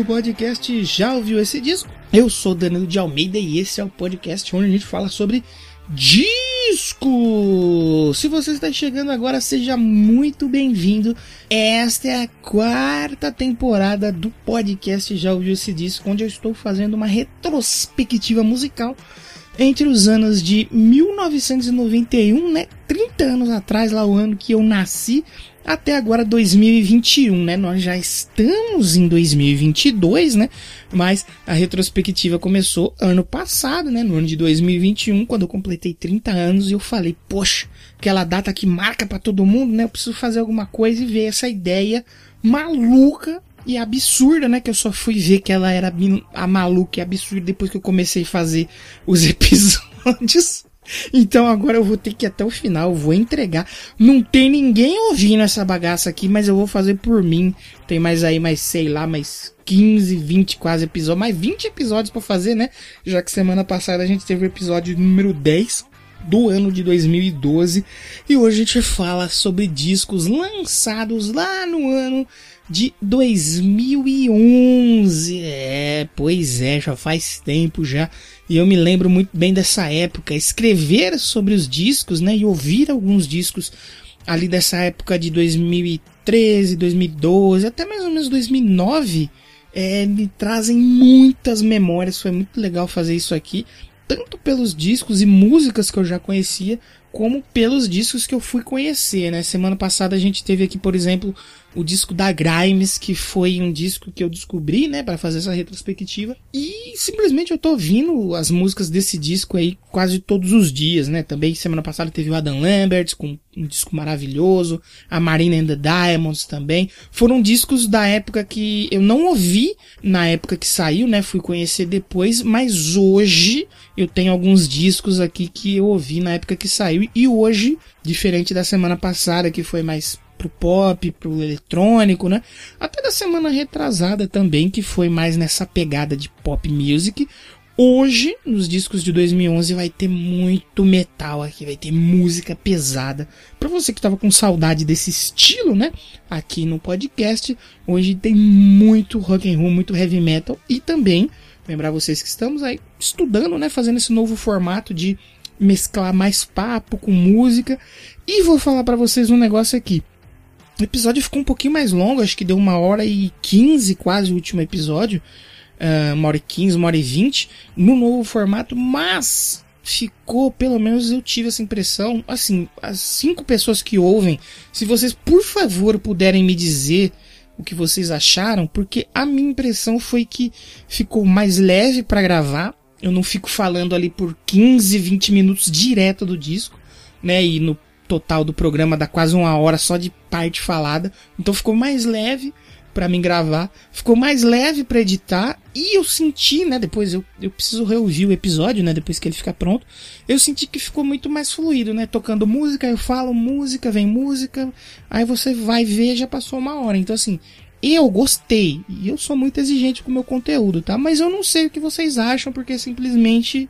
do podcast Já ouviu esse disco? Eu sou Danilo de Almeida e esse é o podcast onde a gente fala sobre disco. Se você está chegando agora, seja muito bem-vindo. Esta é a quarta temporada do podcast Já ouviu esse disco, onde eu estou fazendo uma retrospectiva musical entre os anos de 1991, né, 30 anos atrás, lá o ano que eu nasci, até agora 2021, né? Nós já estamos em 2022, né? Mas a retrospectiva começou ano passado, né? No ano de 2021, quando eu completei 30 anos e eu falei, poxa, aquela data que marca pra todo mundo, né? Eu preciso fazer alguma coisa e ver essa ideia maluca e absurda, né? Que eu só fui ver que ela era a maluca e absurda depois que eu comecei a fazer os episódios. Então agora eu vou ter que ir até o final, vou entregar. Não tem ninguém ouvindo essa bagaça aqui, mas eu vou fazer por mim. Tem mais aí, mais sei lá, mais 15, 20 quase episódios, mais 20 episódios pra fazer, né? Já que semana passada a gente teve o episódio número 10 do ano de 2012 e hoje a gente fala sobre discos lançados lá no ano de 2011. É, pois é, já faz tempo já. E eu me lembro muito bem dessa época. Escrever sobre os discos, né? E ouvir alguns discos ali dessa época de 2013, 2012, até mais ou menos 2009. É, me trazem muitas memórias. Foi muito legal fazer isso aqui. Tanto pelos discos e músicas que eu já conhecia, como pelos discos que eu fui conhecer, né? Semana passada a gente teve aqui, por exemplo, o disco da Grimes, que foi um disco que eu descobri, né, para fazer essa retrospectiva. E simplesmente eu tô ouvindo as músicas desse disco aí quase todos os dias, né? Também semana passada teve o Adam Lambert com um disco maravilhoso, a Marina and the Diamonds também. Foram discos da época que eu não ouvi na época que saiu, né? Fui conhecer depois, mas hoje eu tenho alguns discos aqui que eu ouvi na época que saiu e hoje, diferente da semana passada que foi mais pro pop, pro eletrônico, né? Até da semana retrasada também, que foi mais nessa pegada de pop music. Hoje, nos discos de 2011, vai ter muito metal aqui, vai ter música pesada. Pra você que tava com saudade desse estilo, né? Aqui no podcast, hoje tem muito rock and roll, muito heavy metal e também lembrar vocês que estamos aí estudando, né, fazendo esse novo formato de mesclar mais papo com música. E vou falar pra vocês um negócio aqui. O episódio ficou um pouquinho mais longo, acho que deu uma hora e quinze quase o último episódio. Ah, uma hora e quinze, uma hora e vinte, no novo formato, mas ficou, pelo menos eu tive essa impressão, assim, as cinco pessoas que ouvem, se vocês por favor puderem me dizer o que vocês acharam, porque a minha impressão foi que ficou mais leve pra gravar, eu não fico falando ali por 15, 20 minutos direto do disco, né, e no total do programa dá quase uma hora só de parte falada. Então ficou mais leve pra mim gravar, ficou mais leve pra editar e eu senti, né, depois eu, eu preciso reouvir o episódio, né, depois que ele ficar pronto. Eu senti que ficou muito mais fluido, né, tocando música, eu falo música, vem música, aí você vai ver, já passou uma hora. Então assim, eu gostei e eu sou muito exigente com o meu conteúdo, tá? Mas eu não sei o que vocês acham porque simplesmente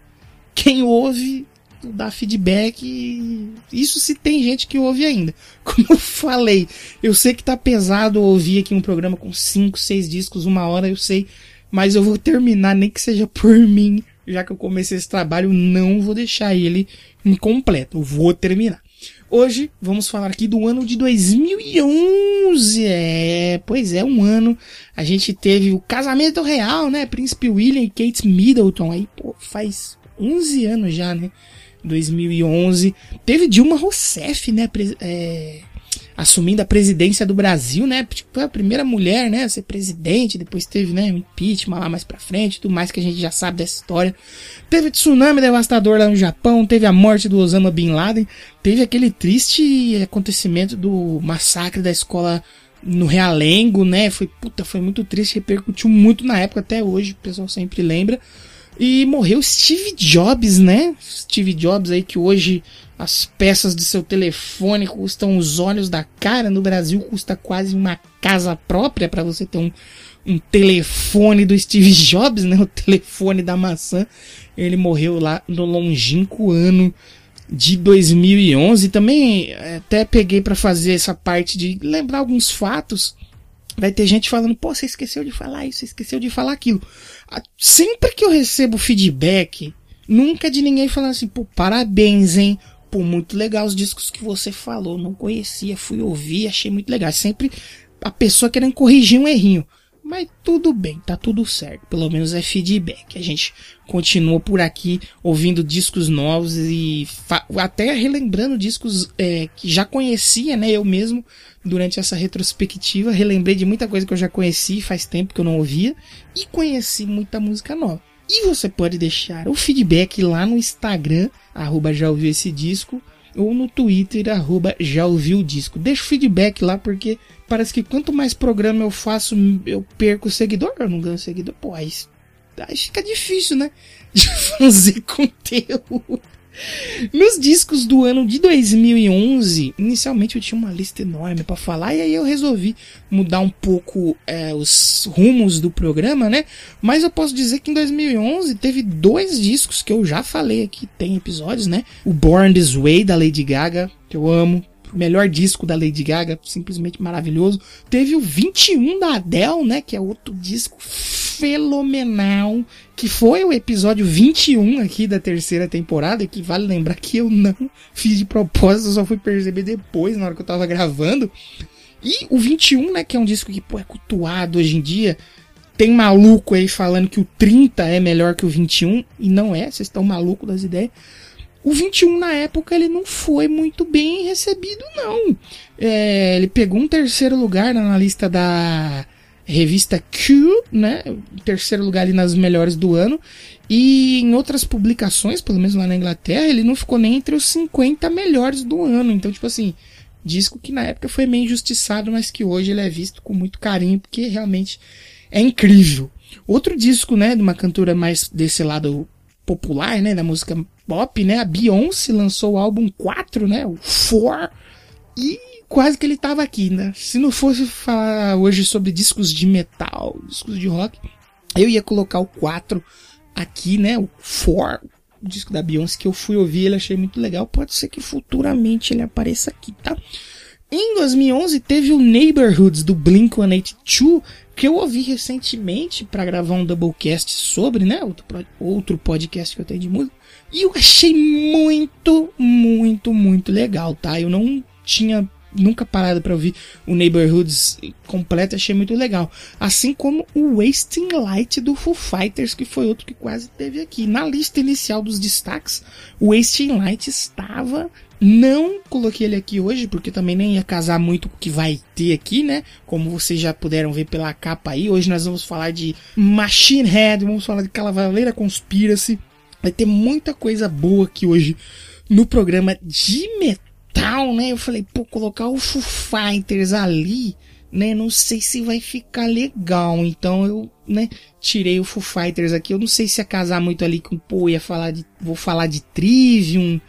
quem ouve dá feedback. Isso se tem gente que ouve ainda. Como eu falei, eu sei que tá pesado ouvir aqui um programa com 5, 6 discos, uma hora, eu sei. Mas eu vou terminar, nem que seja por mim. Já que eu comecei esse trabalho, não vou deixar ele incompleto. Eu vou terminar. Hoje vamos falar aqui do ano de 2011. É, pois é, um ano. A gente teve o casamento real, né? Príncipe William e Kate Middleton. Aí, pô, faz 11 anos já, né? 2011. Teve Dilma Rousseff, né? É, assumindo a presidência do Brasil, né? Tipo, a primeira mulher, né? A ser presidente. Depois teve, né? Impeachment lá mais pra frente. Tudo mais que a gente já sabe dessa história. Teve tsunami devastador lá no Japão. Teve a morte do Osama Bin Laden. Teve aquele triste acontecimento do massacre da escola no Realengo, né? Foi, puta, foi muito triste. Repercutiu muito na época, até hoje. O pessoal sempre lembra. E morreu Steve Jobs, né? Steve Jobs aí que hoje as peças de seu telefone custam os olhos da cara. No Brasil custa quase uma casa própria para você ter um, um telefone do Steve Jobs, né? O telefone da maçã. Ele morreu lá no longínquo ano de 2011. Também eh, até peguei para fazer essa parte de lembrar alguns fatos. Vai ter gente falando, pô, você esqueceu de falar isso, você esqueceu de falar aquilo. Sempre que eu recebo feedback, nunca de ninguém falando assim, pô, parabéns, hein? Pô, muito legal os discos que você falou, não conhecia, fui ouvir, achei muito legal. Sempre a pessoa querendo corrigir um errinho. Mas tudo bem, tá tudo certo. Pelo menos é feedback. A gente continua por aqui ouvindo discos novos e até relembrando discos é, que já conhecia, né? Eu mesmo, durante essa retrospectiva, relembrei de muita coisa que eu já conheci, faz tempo que eu não ouvia, e conheci muita música nova. E você pode deixar o feedback lá no Instagram, arroba já ouviu esse disco, ou no Twitter, arroba já ouviu o disco. Deixa o feedback lá, porque parece que quanto mais programa eu faço, eu perco seguidor, eu não ganho seguidor. Pô, aí, aí fica difícil, né? De fazer conteúdo. Nos discos do ano de 2011, inicialmente eu tinha uma lista enorme para falar e aí eu resolvi mudar um pouco é, os rumos do programa, né? Mas eu posso dizer que em 2011 teve dois discos que eu já falei aqui, tem episódios, né? O Born This Way da Lady Gaga, que eu amo, o melhor disco da Lady Gaga, simplesmente maravilhoso. Teve o 21 da Adele, né, que é outro disco fenomenal, que foi o episódio 21 aqui da terceira temporada, que vale lembrar que eu não fiz de propósito, só fui perceber depois, na hora que eu tava gravando. E o 21, né, que é um disco que pô, é cultuado hoje em dia, tem maluco aí falando que o 30 é melhor que o 21, e não é, vocês estão malucos das ideias. O 21 na época ele não foi muito bem recebido, não. É, ele pegou um terceiro lugar na lista da revista Q, né? Terceiro lugar ali nas melhores do ano. E em outras publicações, pelo menos lá na Inglaterra, ele não ficou nem entre os 50 melhores do ano. Então, tipo assim, disco que na época foi meio injustiçado, mas que hoje ele é visto com muito carinho, porque realmente é incrível. Outro disco, né, de uma cantora mais desse lado popular, né, da música pop, né, a Beyoncé lançou o álbum 4, né, o 4, e quase que ele tava aqui, né? Se não fosse falar hoje sobre discos de metal, discos de rock, eu ia colocar o 4 aqui, né, o 4, o disco da Beyoncé que eu fui ouvir, ele achei muito legal, pode ser que futuramente ele apareça aqui, tá? Em 2011 teve o Neighborhoods do Blink-182, que eu ouvi recentemente para gravar um doublecast sobre, né, outro, outro podcast que eu tenho de música, e eu achei muito, muito, muito legal, tá? Eu não tinha nunca parado para ouvir o Neighborhoods completo, achei muito legal. Assim como o Wasting Light do Foo Fighters, que foi outro que quase teve aqui. Na lista inicial dos destaques, o Wasting Light estava não coloquei ele aqui hoje, porque também nem ia casar muito com o que vai ter aqui, né? Como vocês já puderam ver pela capa aí. Hoje nós vamos falar de Machine Head, vamos falar de Cavaleira Conspiracy. Vai ter muita coisa boa aqui hoje no programa de metal, né? Eu falei, pô, colocar o Foo Fighters ali, né? Não sei se vai ficar legal. Então eu, né, tirei o Foo Fighters aqui. Eu não sei se ia casar muito ali com, pô, ia falar de, vou falar de Trivium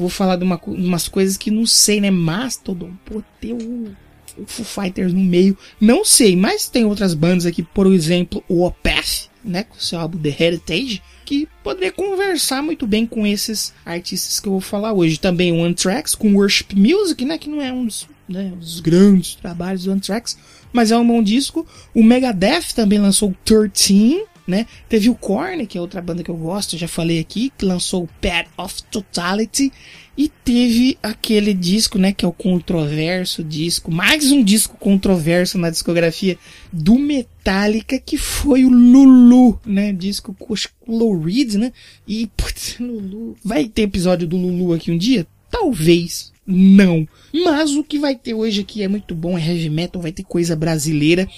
Vou falar de, uma, umas coisas que não sei, né? Mastodon, pô, ter o, o Foo Fighters no meio. Não sei, mas tem outras bandas aqui, por exemplo, o Opeth, né? Com seu álbum The Heritage, que poderia conversar muito bem com esses artistas que eu vou falar hoje. Também o Anthrax com Worship Music, né? Que não é um dos, né, um dos grandes trabalhos do Anthrax, mas é um bom disco. O Megadeth também lançou 13, né? Teve o Korn, que é outra banda que eu gosto, já falei aqui, que lançou o Pad of Totality. E teve aquele disco, né, que é o controverso disco, mais um disco controverso na discografia do Metallica, que foi o Lulu, né, disco com Reed, né? E, putz, Lulu, vai ter episódio do Lulu aqui um dia? Talvez, não. Mas o que vai ter hoje aqui é muito bom, é heavy metal, vai ter coisa brasileira.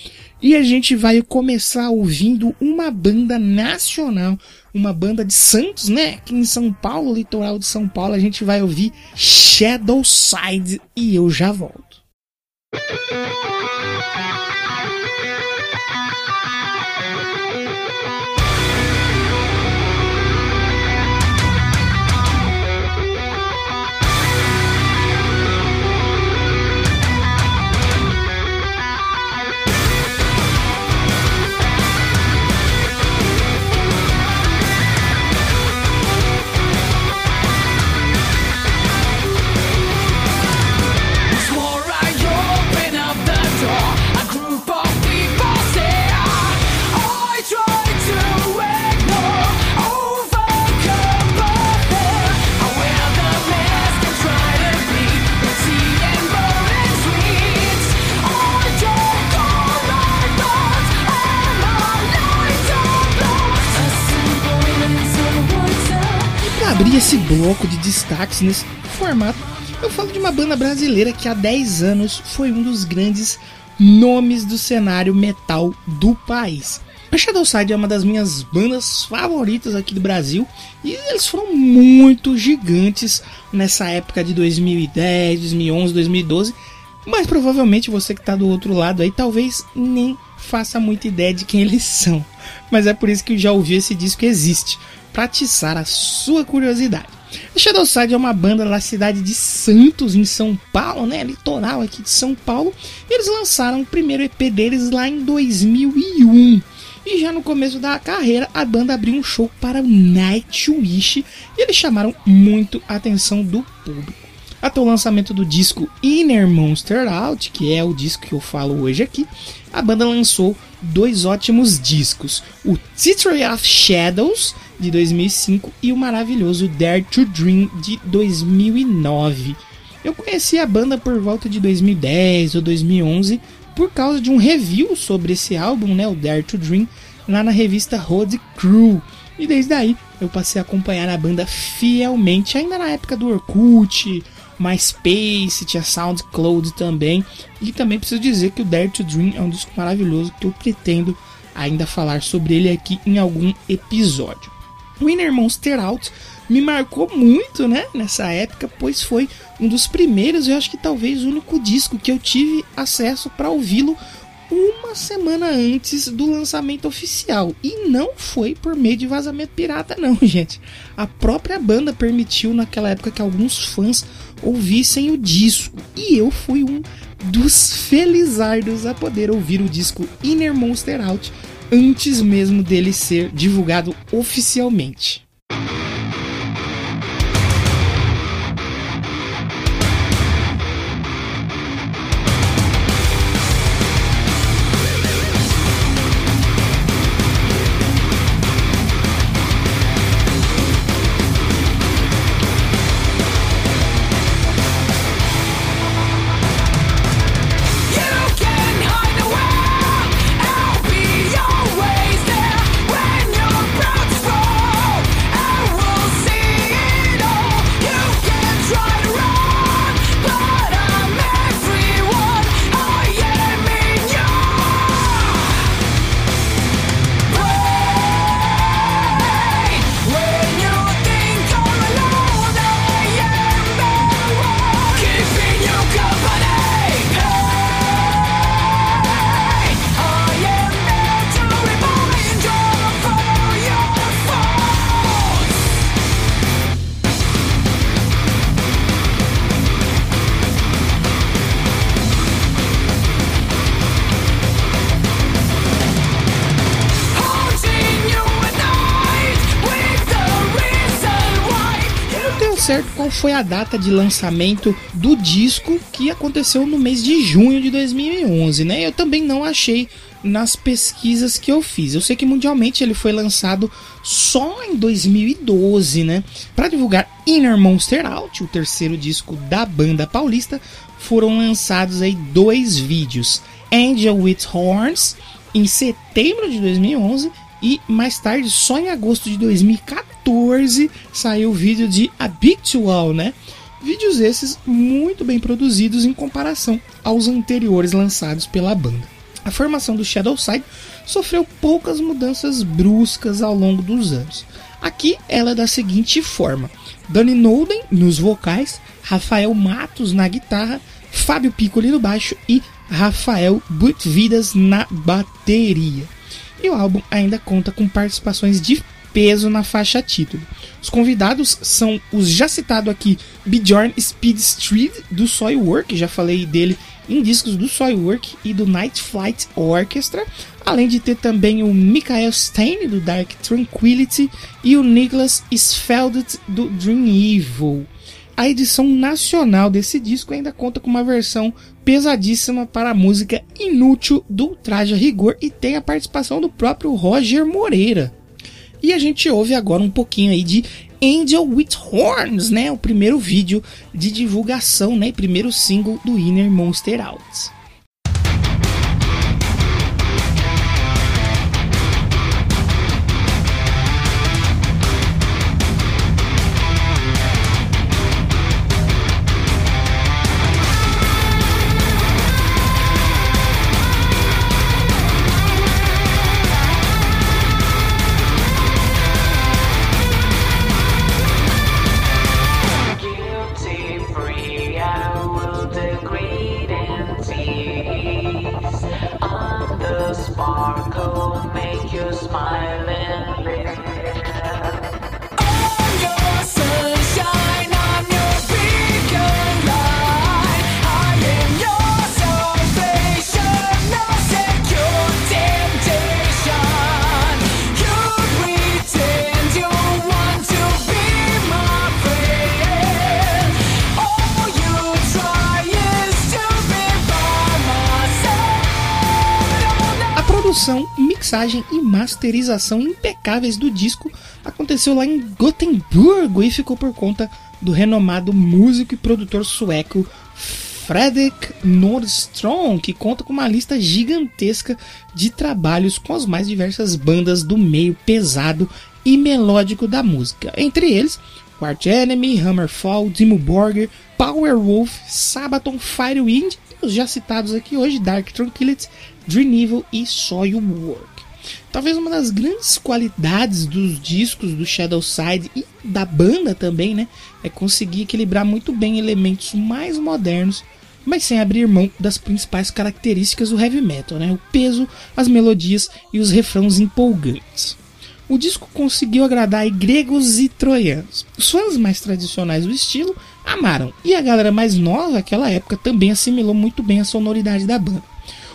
E a gente vai começar ouvindo uma banda nacional, uma banda de Santos, né? Aqui em São Paulo, litoral de São Paulo, a gente vai ouvir Shadow Side e eu já volto. Abrir esse bloco de destaques nesse formato, eu falo de uma banda brasileira que há 10 anos foi um dos grandes nomes do cenário metal do país. A Shadowside é uma das minhas bandas favoritas aqui do Brasil e eles foram muito gigantes nessa época de 2010, 2011, 2012. Mas provavelmente você que está do outro lado aí talvez nem faça muita ideia de quem eles são. Mas é por isso que já ouvi esse disco existe, para atiçar a sua curiosidade. A Shadowside é uma banda da cidade de Santos, em São Paulo, né? Litoral aqui de São Paulo. Eles lançaram o primeiro EP deles lá em 2001. E já no começo da carreira, a banda abriu um show para o Nightwish e eles chamaram muito a atenção do público. Até o lançamento do disco Inner Monster Out, que é o disco que eu falo hoje aqui, a banda lançou dois ótimos discos: o Theory of Shadows de 2005 e o maravilhoso Dare to Dream de 2009. Eu conheci a banda por volta de 2010 ou 2011 por causa de um review sobre esse álbum, né, o Dare to Dream, lá na revista Road Crew. E desde aí eu passei a acompanhar a banda fielmente, ainda na época do Orkut, MySpace, tinha SoundCloud também. E também preciso dizer que o Dare to Dream é um disco maravilhoso que eu pretendo ainda falar sobre ele aqui em algum episódio. Winner Monster Out me marcou muito, né, nessa época, pois foi um dos primeiros, eu acho que talvez o único disco que eu tive acesso para ouvi-lo uma semana antes do lançamento oficial. E não foi por meio de vazamento pirata, não, gente. A própria banda permitiu naquela época que alguns fãs ouvissem o disco. E eu fui um dos felizardos a poder ouvir o disco Inner Monster Out antes mesmo dele ser divulgado oficialmente. Foi a data de lançamento do disco que aconteceu no mês de junho de 2011, né? Eu também não achei nas pesquisas que eu fiz. Eu sei que mundialmente ele foi lançado só em 2012, né? Para divulgar Inner Monster Out, o terceiro disco da banda paulista, foram lançados aí dois vídeos: Angel with Horns em setembro de 2011 e mais tarde, só em agosto de 2014, saiu o vídeo de Habitual, né? Vídeos esses muito bem produzidos em comparação aos anteriores lançados pela banda. A formação do Shadowside sofreu poucas mudanças bruscas ao longo dos anos. Aqui ela é da seguinte forma: Danny Nolden nos vocais, Rafael Matos na guitarra, Fábio Piccoli no baixo e Rafael Butvidas na bateria. E o álbum ainda conta com participações de peso na faixa título. Os convidados são os já citado aqui Bjorn Speed Street do Soilwork, já falei dele em discos do Soilwork e do Night Flight Orchestra, além de ter também o Michael Stein do Dark Tranquility e o Nicholas Sfeldet do Dream Evil. A edição nacional desse disco ainda conta com uma versão pesadíssima para a música Inútil do Traje a Rigor e tem a participação do próprio Roger Moreira. E a gente ouve agora um pouquinho aí de Angel with Horns, né? O primeiro vídeo de divulgação, né? Primeiro single do Inner Monster Out. Mixagem e masterização impecáveis do disco aconteceu lá em Gotemburgo e ficou por conta do renomado músico e produtor sueco Fredrik Nordstrom, que conta com uma lista gigantesca de trabalhos com as mais diversas bandas do meio pesado e melódico da música. Entre eles, Quark Enemy, Hammerfall, Dimmu Borgir, Powerwolf, Sabaton, Firewind e os já citados aqui hoje, Dark Tranquillity, Dream Evil e Soilwork. Talvez uma das grandes qualidades dos discos do Shadow Side e da banda também, né, é conseguir equilibrar muito bem elementos mais modernos, mas sem abrir mão das principais características do heavy metal, né, o peso, as melodias e os refrãos empolgantes. O disco conseguiu agradar gregos e troianos. Os fãs mais tradicionais do estilo amaram, e a galera mais nova daquela época também assimilou muito bem a sonoridade da banda.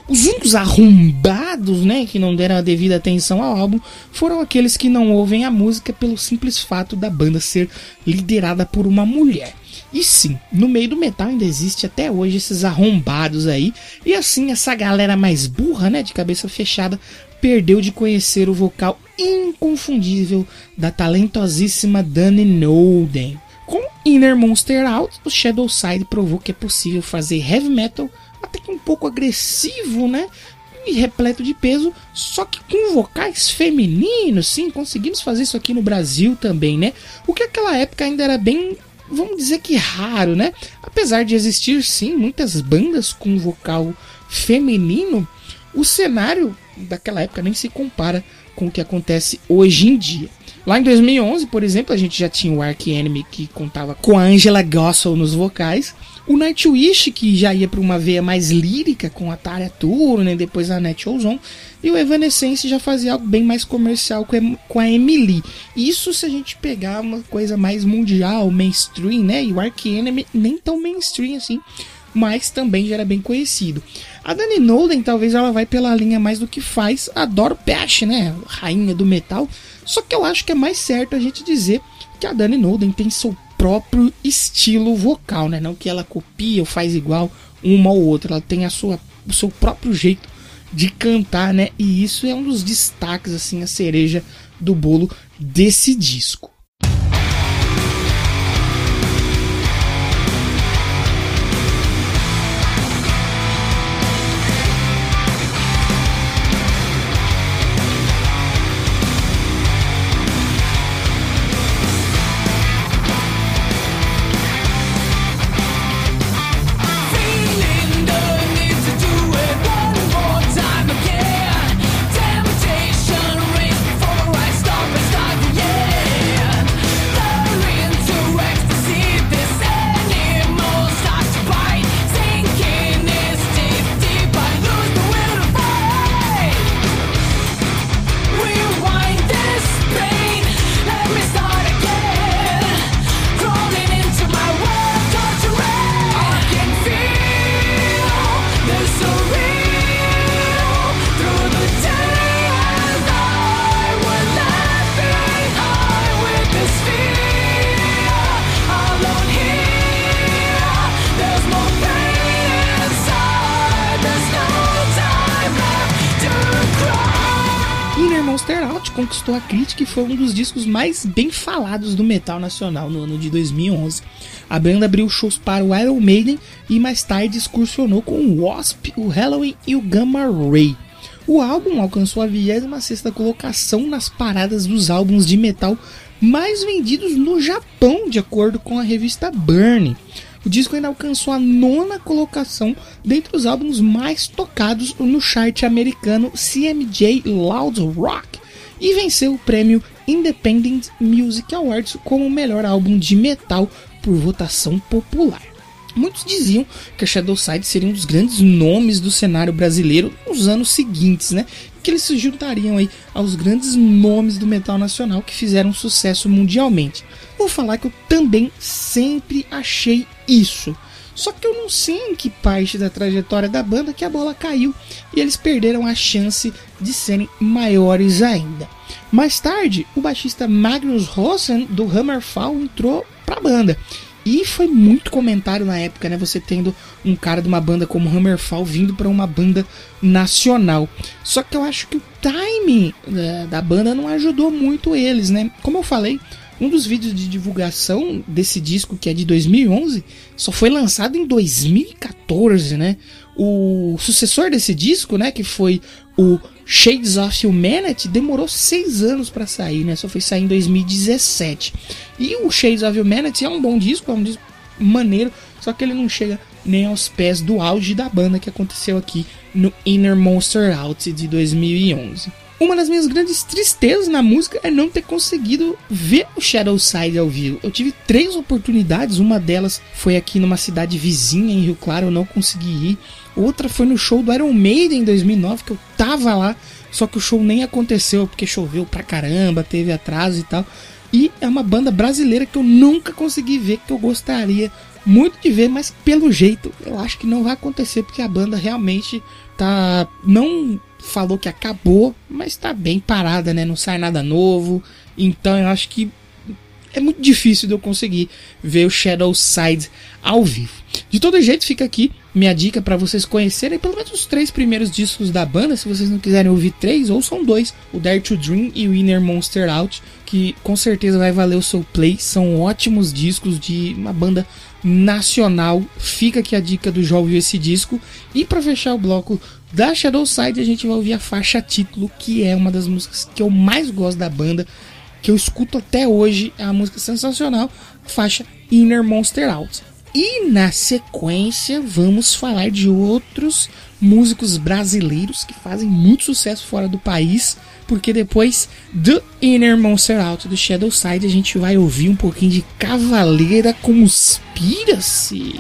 Os únicos arrombados, né, que não deram a devida atenção ao álbum, foram aqueles que não ouvem a música pelo simples fato da banda ser liderada por uma mulher. E sim, no meio do metal ainda existe até hoje esses arrombados aí, e assim essa galera mais burra, né, de cabeça fechada, perdeu de conhecer o vocal inconfundível da talentosíssima Dani Nolden. Com Inner Monster Out, o Shadow Side provou que é possível fazer heavy metal até que um pouco agressivo, né? E repleto de peso, só que com vocais femininos, sim, conseguimos fazer isso aqui no Brasil também, né? O que naquela época ainda era bem, vamos dizer que raro, né? Apesar de existir sim muitas bandas com vocal feminino, o cenário daquela época nem se compara com o que acontece hoje em dia. Lá em 2011, por exemplo, a gente já tinha o Ark Enemy que contava com a Angela Gossel nos vocais, o Nightwish, que já ia para uma veia mais lírica com a Tarya Turunen, depois a Net Ozone, e o Evanescence já fazia algo bem mais comercial com a Emily. Isso se a gente pegar uma coisa mais mundial, mainstream, né? E o Ark Enemy nem tão mainstream assim, mas também já era bem conhecido. A Dani Nolan, talvez ela vai pela linha mais do que faz. Adoro Bash, né? Rainha do metal. Só que eu acho que é mais certo a gente dizer que a Dani Nolan tem seu próprio estilo vocal, né? Não que ela copia ou faz igual uma ou outra, ela tem a sua, o seu próprio jeito de cantar, né? E isso é um dos destaques, assim, a cereja do bolo desse disco. Crítica e foi um dos discos mais bem falados do metal nacional no ano de 2011. A banda abriu shows para o Iron Maiden e mais tarde excursionou com o Wasp, o Halloween e o Gamma Ray. O álbum alcançou a 26 colocação nas paradas dos álbuns de metal mais vendidos no Japão, de acordo com a revista Burn. O disco ainda alcançou a nona colocação dentre os álbuns mais tocados no chart americano CMJ Loud Rock e venceu o prêmio Independent Music Awards como melhor álbum de metal por votação popular. Muitos diziam que a Shadowside seria um dos grandes nomes do cenário brasileiro nos anos seguintes, né? Que eles se juntariam aí aos grandes nomes do metal nacional que fizeram sucesso mundialmente. Vou falar que eu também sempre achei isso. Só que eu não sei em que parte da trajetória da banda que a bola caiu e eles perderam a chance de serem maiores ainda. Mais tarde, o baixista Magnus Rosen do Hammerfall entrou para a banda. E foi muito comentário na época, né? Você tendo um cara de uma banda como Hammerfall vindo para uma banda nacional. Só que eu acho que o timing né, da banda não ajudou muito eles, né? Como eu falei, um dos vídeos de divulgação desse disco, que é de 2011, só foi lançado em 2014, né? O sucessor desse disco, né, que foi o Shades of Humanity, demorou seis anos para sair, né? Só foi sair em 2017. E o Shades of Humanity é um bom disco, é um disco maneiro, só que ele não chega nem aos pés do auge da banda que aconteceu aqui no Inner Monster Out de 2011. Uma das minhas grandes tristezas na música é não ter conseguido ver o Shadow Side ao vivo. Eu tive três oportunidades, uma delas foi aqui numa cidade vizinha em Rio Claro, eu não consegui ir. Outra foi no show do Iron Maiden em 2009, que eu tava lá, só que o show nem aconteceu porque choveu pra caramba, teve atraso e tal. E é uma banda brasileira que eu nunca consegui ver, que eu gostaria muito de ver, mas pelo jeito eu acho que não vai acontecer porque a banda realmente tá não falou que acabou, mas tá bem parada, né? Não sai nada novo. Então eu acho que é muito difícil de eu conseguir ver o Shadow Side ao vivo. De todo jeito, fica aqui minha dica para vocês conhecerem pelo menos os três primeiros discos da banda. Se vocês não quiserem ouvir três, ou são dois: o Dare to Dream e o Inner Monster Out, que com certeza vai valer o seu play. São ótimos discos de uma banda nacional. Fica aqui a dica do João ouviu esse disco. E para fechar o bloco da Shadow Side, a gente vai ouvir a faixa título, que é uma das músicas que eu mais gosto da banda, que eu escuto até hoje. É uma música sensacional, faixa Inner Monster Out. E na sequência, vamos falar de outros músicos brasileiros que fazem muito sucesso fora do país, porque depois do Inner Monster Out do Shadow Side, a gente vai ouvir um pouquinho de Cavaleira Conspira-se.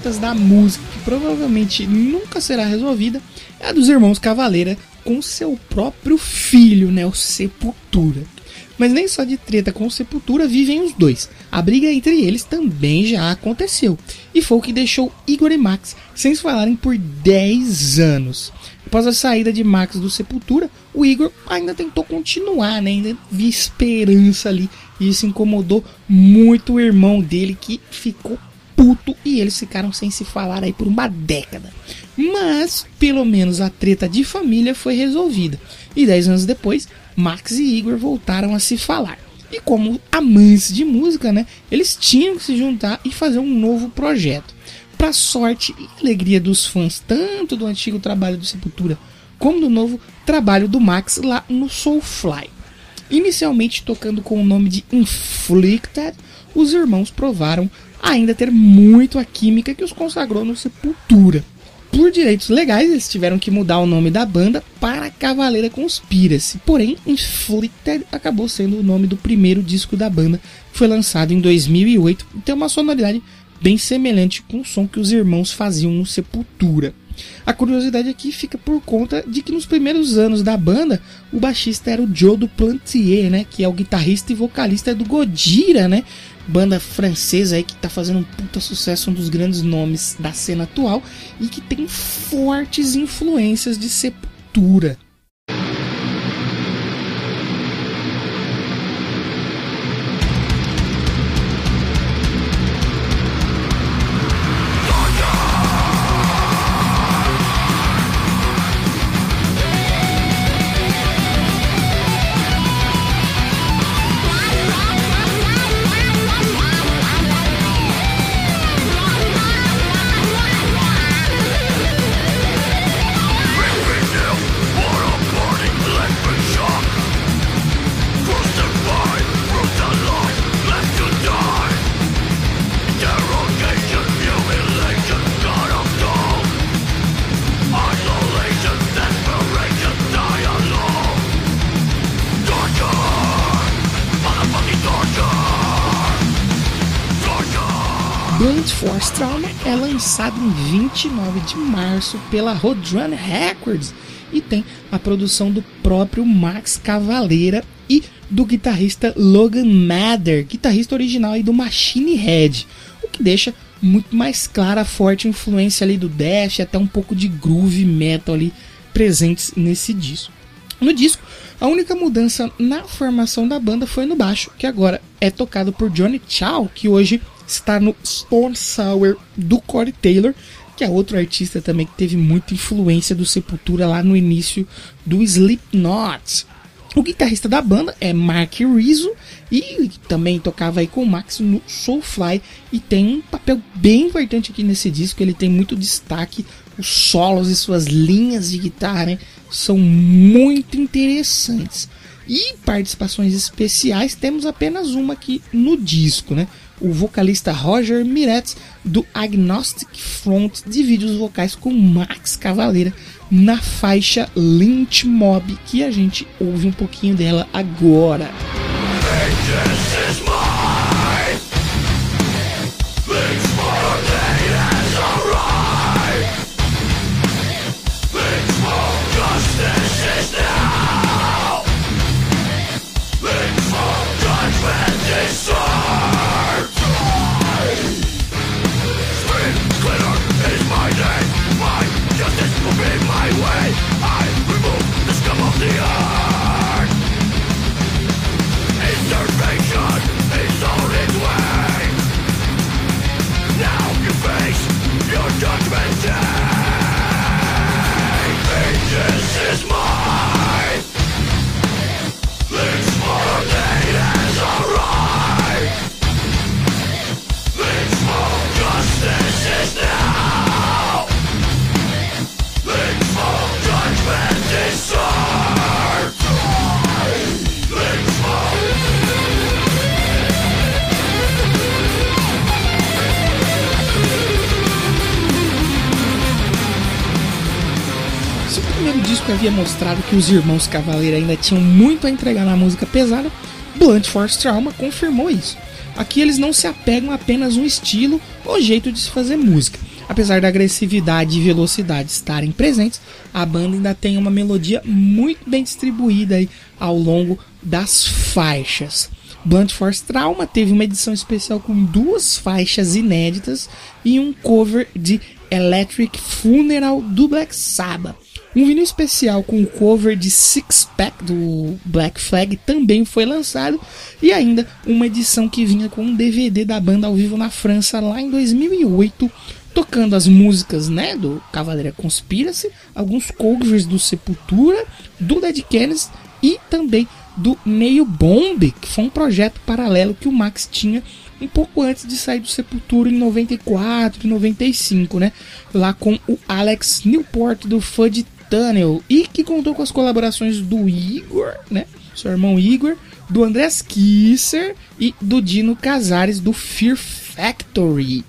Tretas da música, que provavelmente nunca será resolvida, é a dos irmãos Cavaleira com seu próprio filho, né, o Sepultura. Mas nem só de treta com Sepultura vivem os dois. A briga entre eles também já aconteceu. E foi o que deixou Igor e Max sem se falarem por 10 anos. Após a saída de Max do Sepultura, o Igor ainda tentou continuar, né? ainda via esperança ali. E isso incomodou muito o irmão dele que ficou puto e eles ficaram sem se falar aí por uma década. Mas, pelo menos a treta de família foi resolvida. E 10 anos depois, Max e Igor voltaram a se falar. E como amantes de música, né, eles tinham que se juntar e fazer um novo projeto. Para sorte e alegria dos fãs, tanto do antigo trabalho do Sepultura como do novo trabalho do Max lá no Soulfly. Inicialmente tocando com o nome de Inflicted, os irmãos provaram ainda ter muito a química que os consagrou no Sepultura. Por direitos legais, eles tiveram que mudar o nome da banda para Cavaleira Conspiracy. Porém, Inflicted acabou sendo o nome do primeiro disco da banda, que foi lançado em 2008 e tem uma sonoridade bem semelhante com o som que os irmãos faziam no Sepultura. A curiosidade aqui fica por conta de que nos primeiros anos da banda, o baixista era o Joe Duplantier, né, que é o guitarrista e vocalista do Godira, né, banda francesa aí que tá fazendo um puta sucesso, um dos grandes nomes da cena atual e que tem fortes influências de Sepultura. Lançado em 29 de março pela Roadrunner Records e tem a produção do próprio Max Cavaleira e do guitarrista Logan Mather, guitarrista original aí do Machine Head, o que deixa muito mais clara a forte influência ali do Death e até um pouco de groove metal ali presentes nesse disco. No disco, a única mudança na formação da banda foi no baixo, que agora é tocado por Johnny Chow, que hoje está no Stone Sour do Corey Taylor, que é outro artista também que teve muita influência do Sepultura lá no início do Slipknot. O guitarrista da banda é Mark Rizzo e também tocava aí com o Max no Soulfly e tem um papel bem importante aqui nesse disco, ele tem muito destaque, os solos e suas linhas de guitarra né, são muito interessantes. E participações especiais temos apenas uma aqui no disco, né? O vocalista Roger Miretz do Agnostic Front divide os vocais com Max Cavaleira na faixa Lynch Mob, que a gente ouve um pouquinho dela agora. Havia mostrado que os irmãos Cavaleiro ainda tinham muito a entregar na música pesada, Blunt Force Trauma confirmou isso. Aqui eles não se apegam a apenas um estilo ou jeito de se fazer música. Apesar da agressividade e velocidade estarem presentes, a banda ainda tem uma melodia muito bem distribuída aí ao longo das faixas. Blunt Force Trauma teve uma edição especial com duas faixas inéditas e um cover de Electric Funeral do Black Sabbath. Um vinil especial com cover de Six Pack do Black Flag também foi lançado e ainda uma edição que vinha com um DVD da banda ao vivo na França lá em 2008 tocando as músicas, né, do Cavaleira Conspiracy, alguns covers do Sepultura, do Dead Kennedys e também do Neil Bomb, que foi um projeto paralelo que o Max tinha um pouco antes de sair do Sepultura em 94 e 95, né? Lá com o Alex Newport do Fudge Tunnel e que contou com as colaborações do Igor, né? Seu irmão Igor, do Andreas Kisser e do Dino Casares do Fear Factory.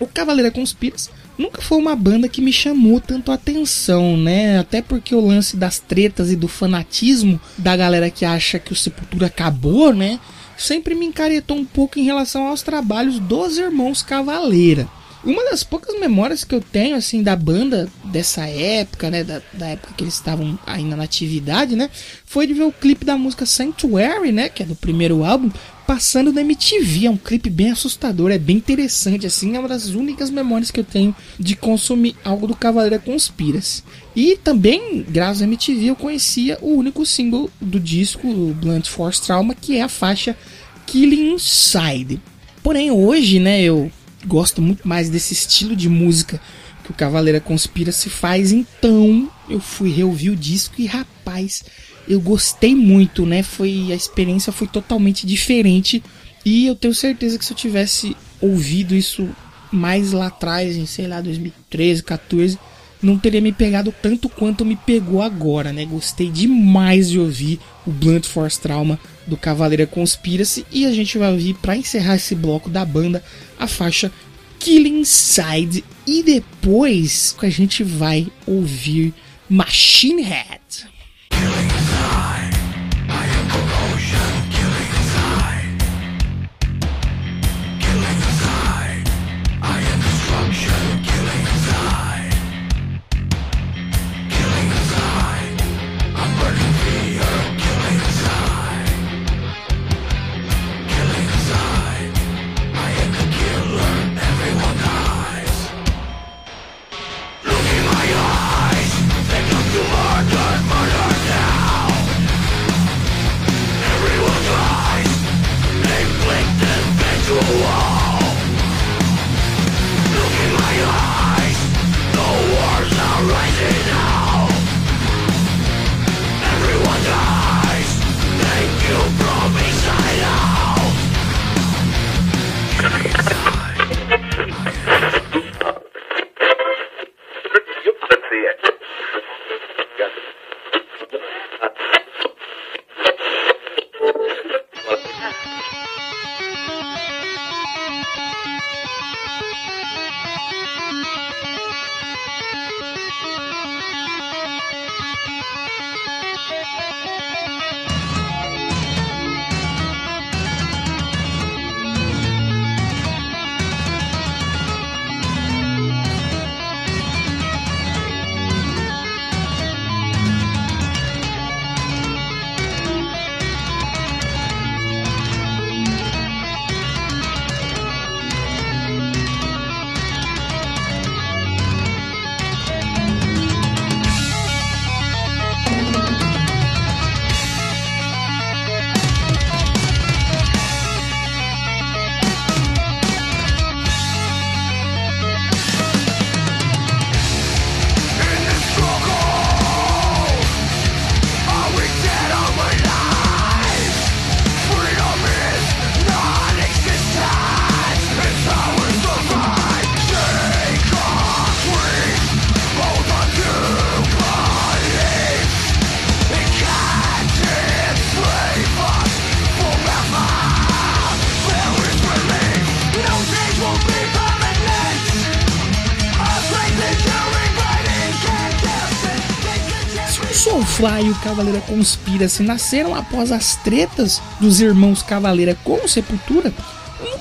O Cavaleira Conspiras nunca foi uma banda que me chamou tanto a atenção, né? Até porque o lance das tretas e do fanatismo da galera que acha que o Sepultura acabou, né? Sempre me encaretou um pouco em relação aos trabalhos dos irmãos Cavaleira. Uma das poucas memórias que eu tenho, assim, da banda dessa época, né? Da, da época que eles estavam ainda na atividade, né? Foi de ver o clipe da música Sanctuary, né? Que é do primeiro álbum, passando na MTV. É um clipe bem assustador, é bem interessante, assim. É uma das únicas memórias que eu tenho de consumir algo do Cavaleira Conspiras. E também, graças à MTV, eu conhecia o único single do disco, o Blunt Force Trauma, que é a faixa Killing Inside. Porém, hoje, né, eu gosto muito mais desse estilo de música que o Cavaleira Conspira se faz. Então eu fui reouvir o disco e rapaz, eu gostei muito, né? Foi a experiência foi totalmente diferente e eu tenho certeza que se eu tivesse ouvido isso mais lá atrás, em sei lá 2013, 14, não teria me pegado tanto quanto me pegou agora, né? Gostei demais de ouvir o Blunt Force Trauma do Cavaleira Conspiracy e a gente vai ouvir para encerrar esse bloco da banda a faixa Killing Inside e depois a gente vai ouvir Machine Head. Soulfly e o Cavaleira Conspira se nasceram após as tretas dos irmãos Cavaleira com Sepultura,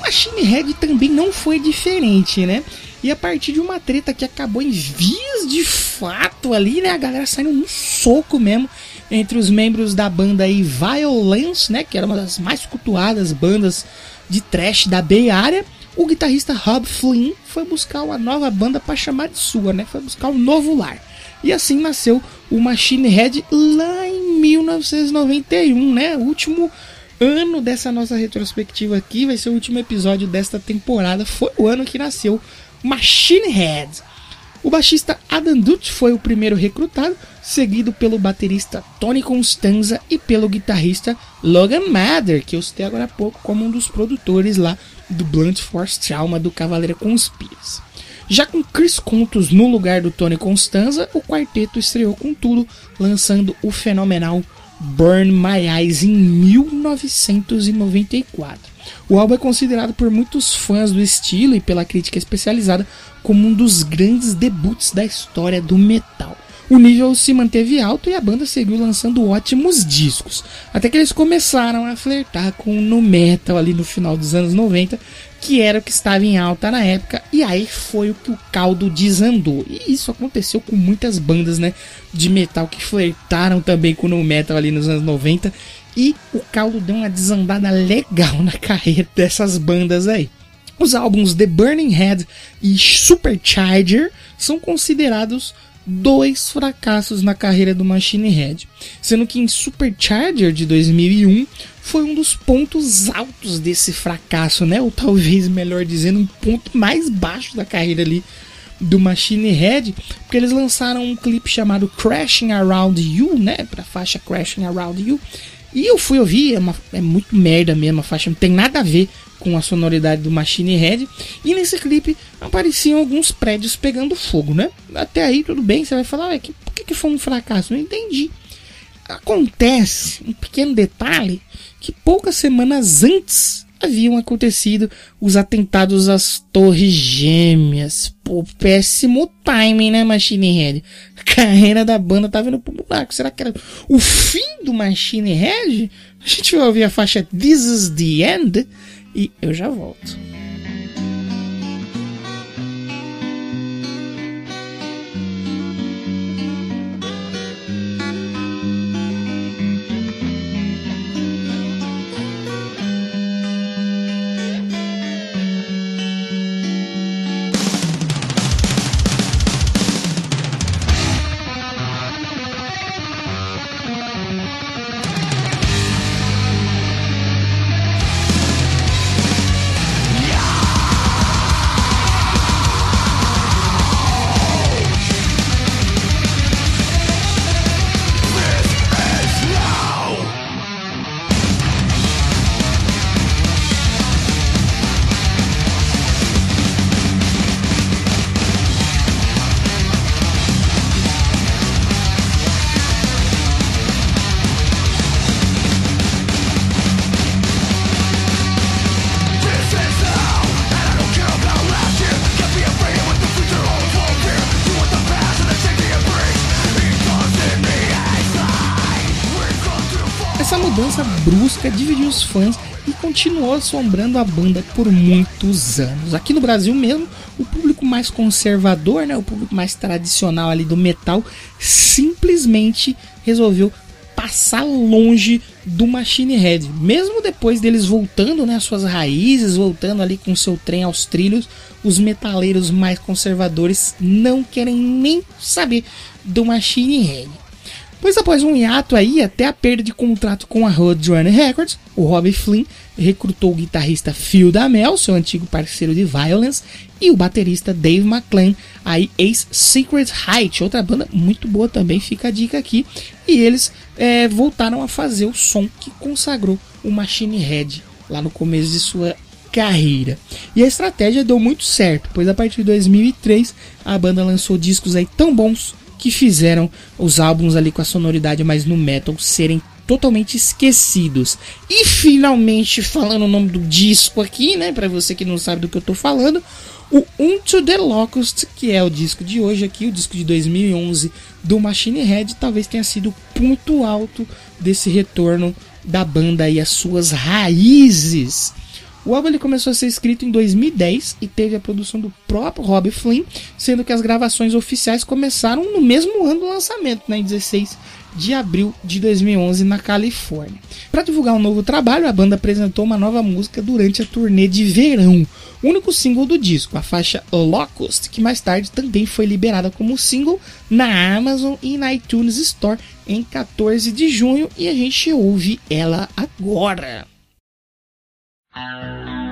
Machine Head também não foi diferente, né? E a partir de uma treta que acabou em vias de fato ali, né? A galera saindo um soco mesmo entre os membros da banda aí Violence, né? Que era uma das mais cultuadas bandas de trash da Bay Area. O guitarrista Rob Flynn foi buscar uma nova banda para chamar de sua, né? Foi buscar um novo lar. E assim nasceu o Machine Head lá em 1991, né? O último ano dessa nossa retrospectiva aqui, vai ser o último episódio desta temporada. Foi o ano que nasceu Machine Head. O baixista Adam Dutt foi o primeiro recrutado, seguido pelo baterista Tony Constanza e pelo guitarrista Logan Mather, que eu citei agora há pouco como um dos produtores lá do Blunt Force Trauma do Cavaleira Conspiracy. Já com Chris Contos no lugar do Tony Constanza, o quarteto estreou com tudo, lançando o fenomenal Burn My Eyes em 1994. O álbum é considerado por muitos fãs do estilo e pela crítica especializada como um dos grandes debuts da história do metal. O nível se manteve alto e a banda seguiu lançando ótimos discos, até que eles começaram a flertar com o nu metal ali no final dos anos 90, que era o que estava em alta na época, e aí foi o que o caldo desandou. E isso aconteceu com muitas bandas, né, de metal que flertaram também com o metal ali nos anos 90, e o caldo deu uma desandada legal na carreira dessas bandas aí. Os álbuns The Burning Head e Supercharger são considerados dois fracassos na carreira do Machine Head, sendo que em Supercharger de 2001 foi um dos pontos altos desse fracasso, né? Ou talvez melhor dizendo, um ponto mais baixo da carreira ali do Machine Head, porque eles lançaram um clipe chamado Crashing Around You, né, para faixa Crashing Around You. E eu fui ouvir, é, uma, é muito merda mesmo a faixa, não tem nada a ver com a sonoridade do Machine Head. E nesse clipe apareciam alguns prédios pegando fogo, né? Até aí tudo bem, você vai falar, que, por que, que foi um fracasso? Não entendi. Acontece um pequeno detalhe que poucas semanas antes haviam acontecido os atentados às Torres Gêmeas. Pô, péssimo timing, né, Machine Head? Carreira da banda tava indo pro buraco. Será que era o fim do Machine Head? A gente vai ouvir a faixa This is the End e eu já volto. Fãs e continuou assombrando a banda por muitos anos. Aqui no Brasil mesmo, o público mais conservador, né, o público mais tradicional ali do metal, simplesmente resolveu passar longe do Machine Head. Mesmo depois deles voltando né, às suas raízes, voltando ali com seu trem aos trilhos, os metaleiros mais conservadores não querem nem saber do Machine Head. Pois após um hiato aí, até a perda de contrato com a Roadrunner Records, o Robbie Flynn recrutou o guitarrista Phil Damel, seu antigo parceiro de Violence, e o baterista Dave McClain, aí ex-Secret Height, outra banda muito boa também, fica a dica aqui. E eles é, voltaram a fazer o som que consagrou o Machine Head lá no começo de sua carreira. E a estratégia deu muito certo, pois a partir de 2003 a banda lançou discos aí tão bons que fizeram os álbuns ali com a sonoridade mais no metal serem totalmente esquecidos. E finalmente, falando o nome do disco aqui, né, para você que não sabe do que eu tô falando, o Into the Locust, que é o disco de hoje aqui, o disco de 2011 do Machine Head, talvez tenha sido o ponto alto desse retorno da banda e as suas raízes. O álbum ele começou a ser escrito em 2010 e teve a produção do próprio Rob Flynn, sendo que as gravações oficiais começaram no mesmo ano do lançamento, né, em 16 de abril de 2011 na Califórnia. Para divulgar um novo trabalho, a banda apresentou uma nova música durante a turnê de verão, o único single do disco, a faixa Locust, que mais tarde também foi liberada como single na Amazon e na iTunes Store em 14 de junho e a gente ouve ela agora. Uh...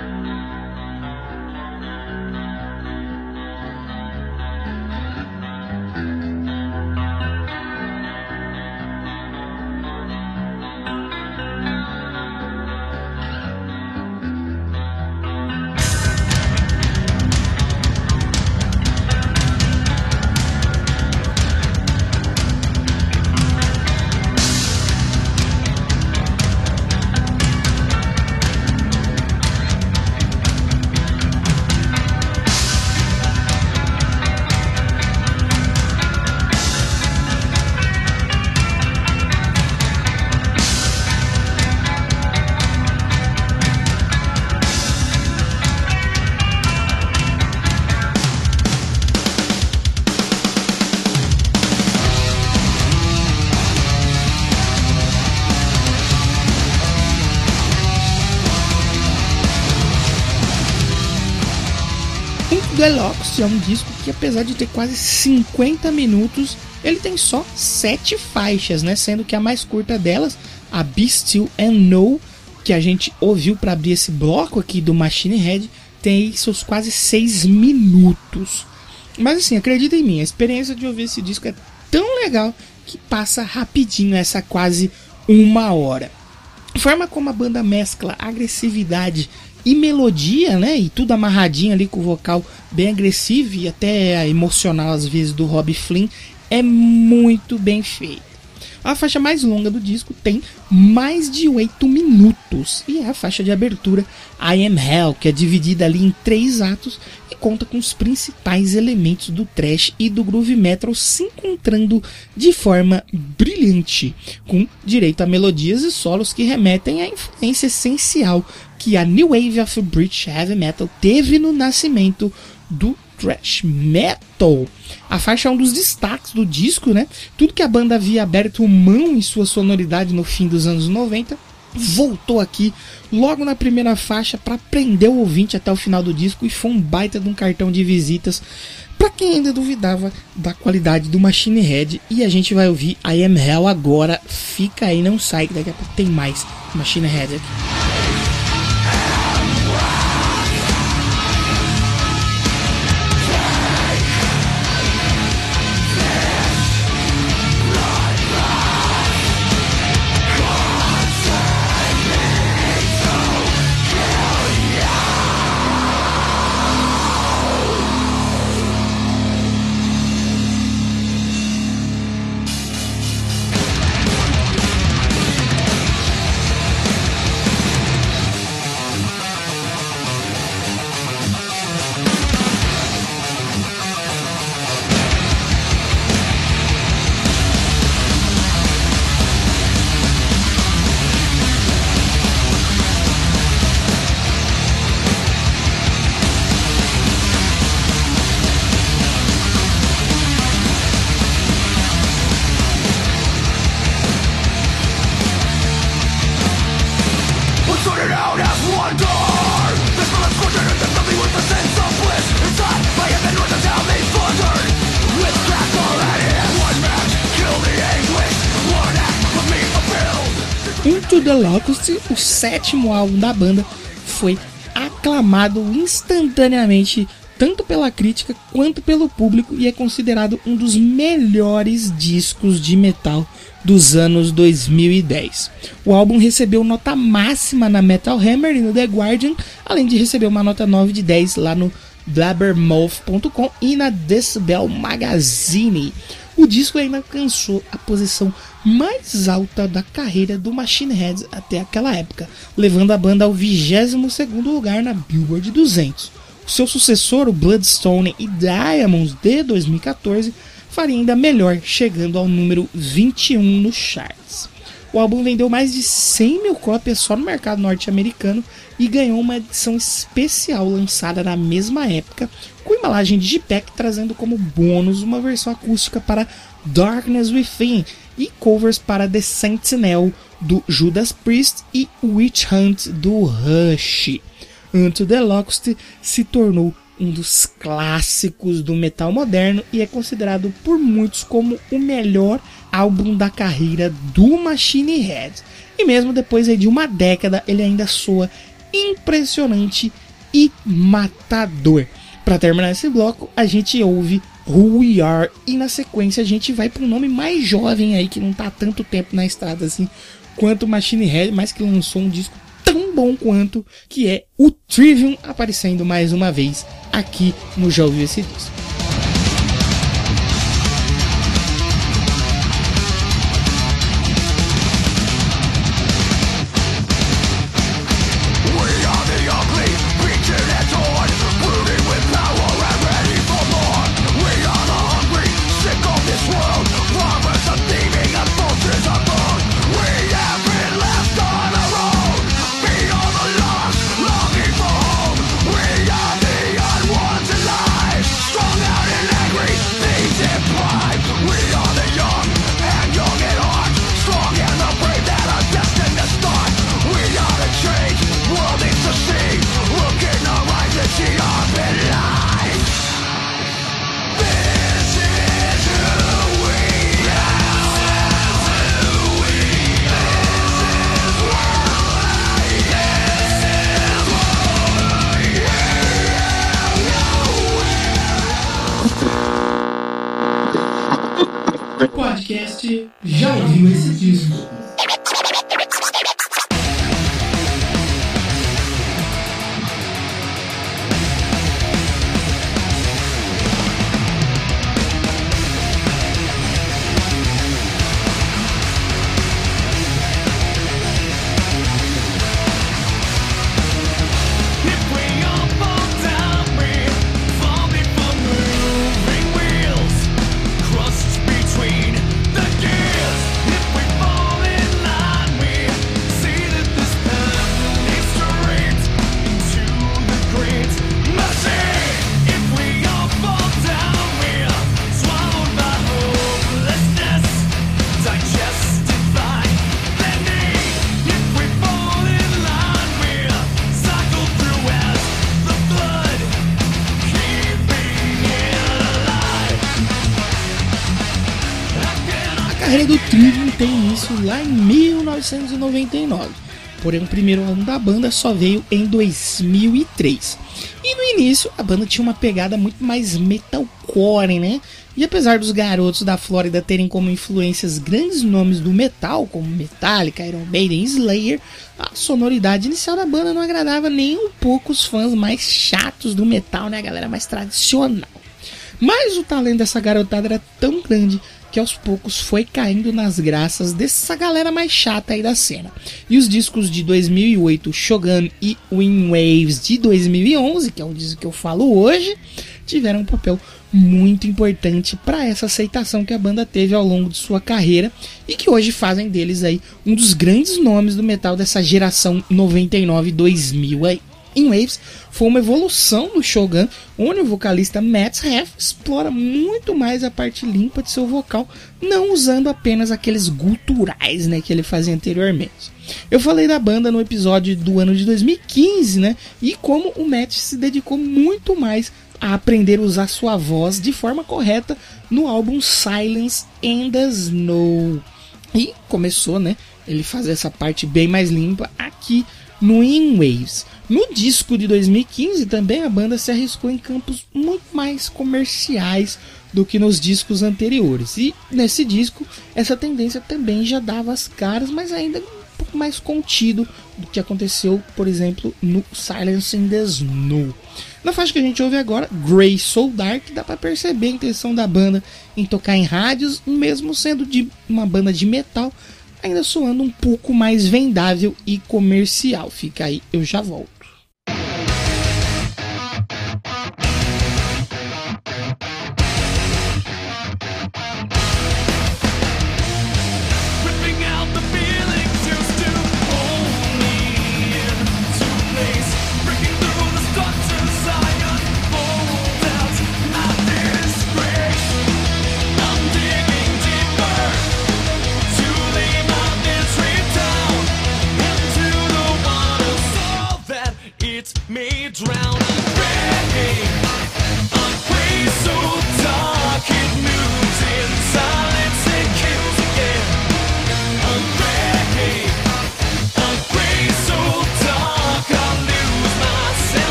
É um disco que, apesar de ter quase 50 minutos, ele tem só 7 faixas, né? Sendo que a mais curta delas, a Be Still and Know, que a gente ouviu para abrir esse bloco aqui do Machine Head, tem seus quase 6 minutos. Mas assim, acredita em mim, a experiência de ouvir esse disco é tão legal que passa rapidinho essa quase uma hora. Forma como a banda mescla agressividade e melodia, né? E tudo amarradinho ali com o vocal bem agressivo e até emocional às vezes do Rob Flynn é muito bem feito. A faixa mais longa do disco tem mais de 8 minutos. E é a faixa de abertura I Am Hell, que é dividida ali em três atos e conta com os principais elementos do thrash e do groove metal se encontrando de forma brilhante, com direito a melodias e solos que remetem à influência essencial que a New Wave of British Heavy Metal teve no nascimento do thrash metal. A faixa é um dos destaques do disco, né? Tudo que a banda havia aberto mão em sua sonoridade no fim dos anos 90 voltou aqui logo na primeira faixa para prender o ouvinte até o final do disco e foi um baita de um cartão de visitas para quem ainda duvidava da qualidade do Machine Head e a gente vai ouvir I Am Hell agora. Fica aí, não sai que daqui a pouco tem mais Machine Head aqui. O sétimo álbum da banda, foi aclamado instantaneamente tanto pela crítica quanto pelo público e é considerado um dos melhores discos de metal dos anos 2010. O álbum recebeu nota máxima na Metal Hammer e no The Guardian, além de receber uma nota 9 de 10 lá no blabbermouth.com e na Decibel Magazine. O disco ainda alcançou a posição mais alta da carreira do Machine Heads até aquela época, levando a banda ao 22º lugar na Billboard 200. O seu sucessor, o Bloodstone e Diamonds de 2014, faria ainda melhor, chegando ao número 21 nos charts. O álbum vendeu mais de 100 mil cópias só no mercado norte-americano e ganhou uma edição especial lançada na mesma época, com embalagem Digipack trazendo como bônus uma versão acústica para Darkness Within e covers para The Sentinel do Judas Priest e Witch Hunt do Rush. Unto the Locust se tornou um dos clássicos do metal moderno e é considerado por muitos como o melhor álbum da carreira do Machine Head. E mesmo depois de uma década, ele ainda soa impressionante e matador. Para terminar esse bloco, a gente ouve Who We Are e na sequência a gente vai para um nome mais jovem aí que não tá tanto tempo na estrada assim quanto Machine Head, mas que lançou um disco tão bom quanto que é o Trivium aparecendo mais uma vez aqui no Já Ouviu Esse Disco. Podcast Já ouviu esse disco? Porém o primeiro álbum da banda só veio em 2003. E no início a banda tinha uma pegada muito mais metalcore, né? E apesar dos garotos da Flórida terem como influências grandes nomes do metal, como Metallica, Iron Maiden e Slayer, a sonoridade inicial da banda não agradava nem um pouco os fãs mais chatos do metal, né? A galera mais tradicional. Mas o talento dessa garotada era tão grande que aos poucos foi caindo nas graças dessa galera mais chata aí da cena. E os discos de 2008, Shogun e Wind Waves de 2011, que é o disco que eu falo hoje, tiveram um papel muito importante para essa aceitação que a banda teve ao longo de sua carreira e que hoje fazem deles aí um dos grandes nomes do metal dessa geração 99-2000 aí. In Waves foi uma evolução do Shogun, onde o vocalista Matt Heff explora muito mais a parte limpa de seu vocal, não usando apenas aqueles guturais né, que ele fazia anteriormente. Eu falei da banda no episódio do ano de 2015, né? E como o Matt se dedicou muito mais a aprender a usar sua voz de forma correta no álbum Silence and the Snow. E começou, né? Ele fazer essa parte bem mais limpa aqui no In Waves. No disco de 2015 também a banda se arriscou em campos muito mais comerciais do que nos discos anteriores. E nesse disco essa tendência também já dava as caras, mas ainda um pouco mais contido do que aconteceu, por exemplo, no Silence in the Snow. Na faixa que a gente ouve agora, Grey Soul Dark, dá para perceber a intenção da banda em tocar em rádios, mesmo sendo de uma banda de metal, ainda soando um pouco mais vendável e comercial. Fica aí, eu já volto.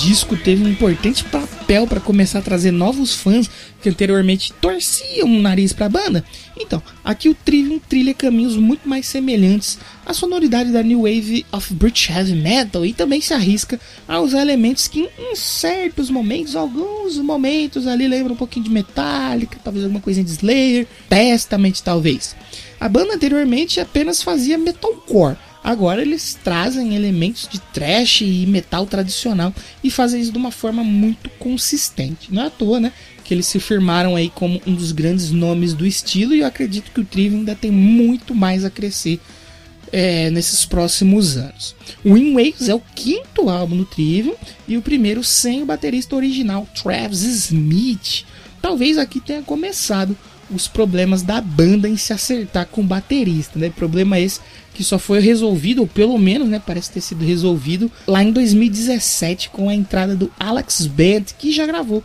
Disco teve um importante papel para começar a trazer novos fãs que anteriormente torciam o nariz para a banda. Então, aqui o Trivium trilha caminhos muito mais semelhantes à sonoridade da New Wave of British Heavy Metal e também se arrisca a usar elementos que em certos momentos, alguns momentos ali lembram um pouquinho de Metallica, talvez alguma coisinha de Slayer, Testament talvez. A banda anteriormente apenas fazia metalcore, Agora eles trazem elementos de trash e metal tradicional e fazem isso de uma forma muito consistente. Não é à toa, né? Que eles se firmaram aí como um dos grandes nomes do estilo e eu acredito que o Trivium ainda tem muito mais a crescer é, nesses próximos anos. O In Waves é o quinto álbum do Trivium e o primeiro sem o baterista original Travis Smith. Talvez aqui tenha começado os problemas da banda em se acertar com o baterista, né? Problema esse que só foi resolvido, ou pelo menos, né, parece ter sido resolvido lá em 2017 com a entrada do Alex Band, que já gravou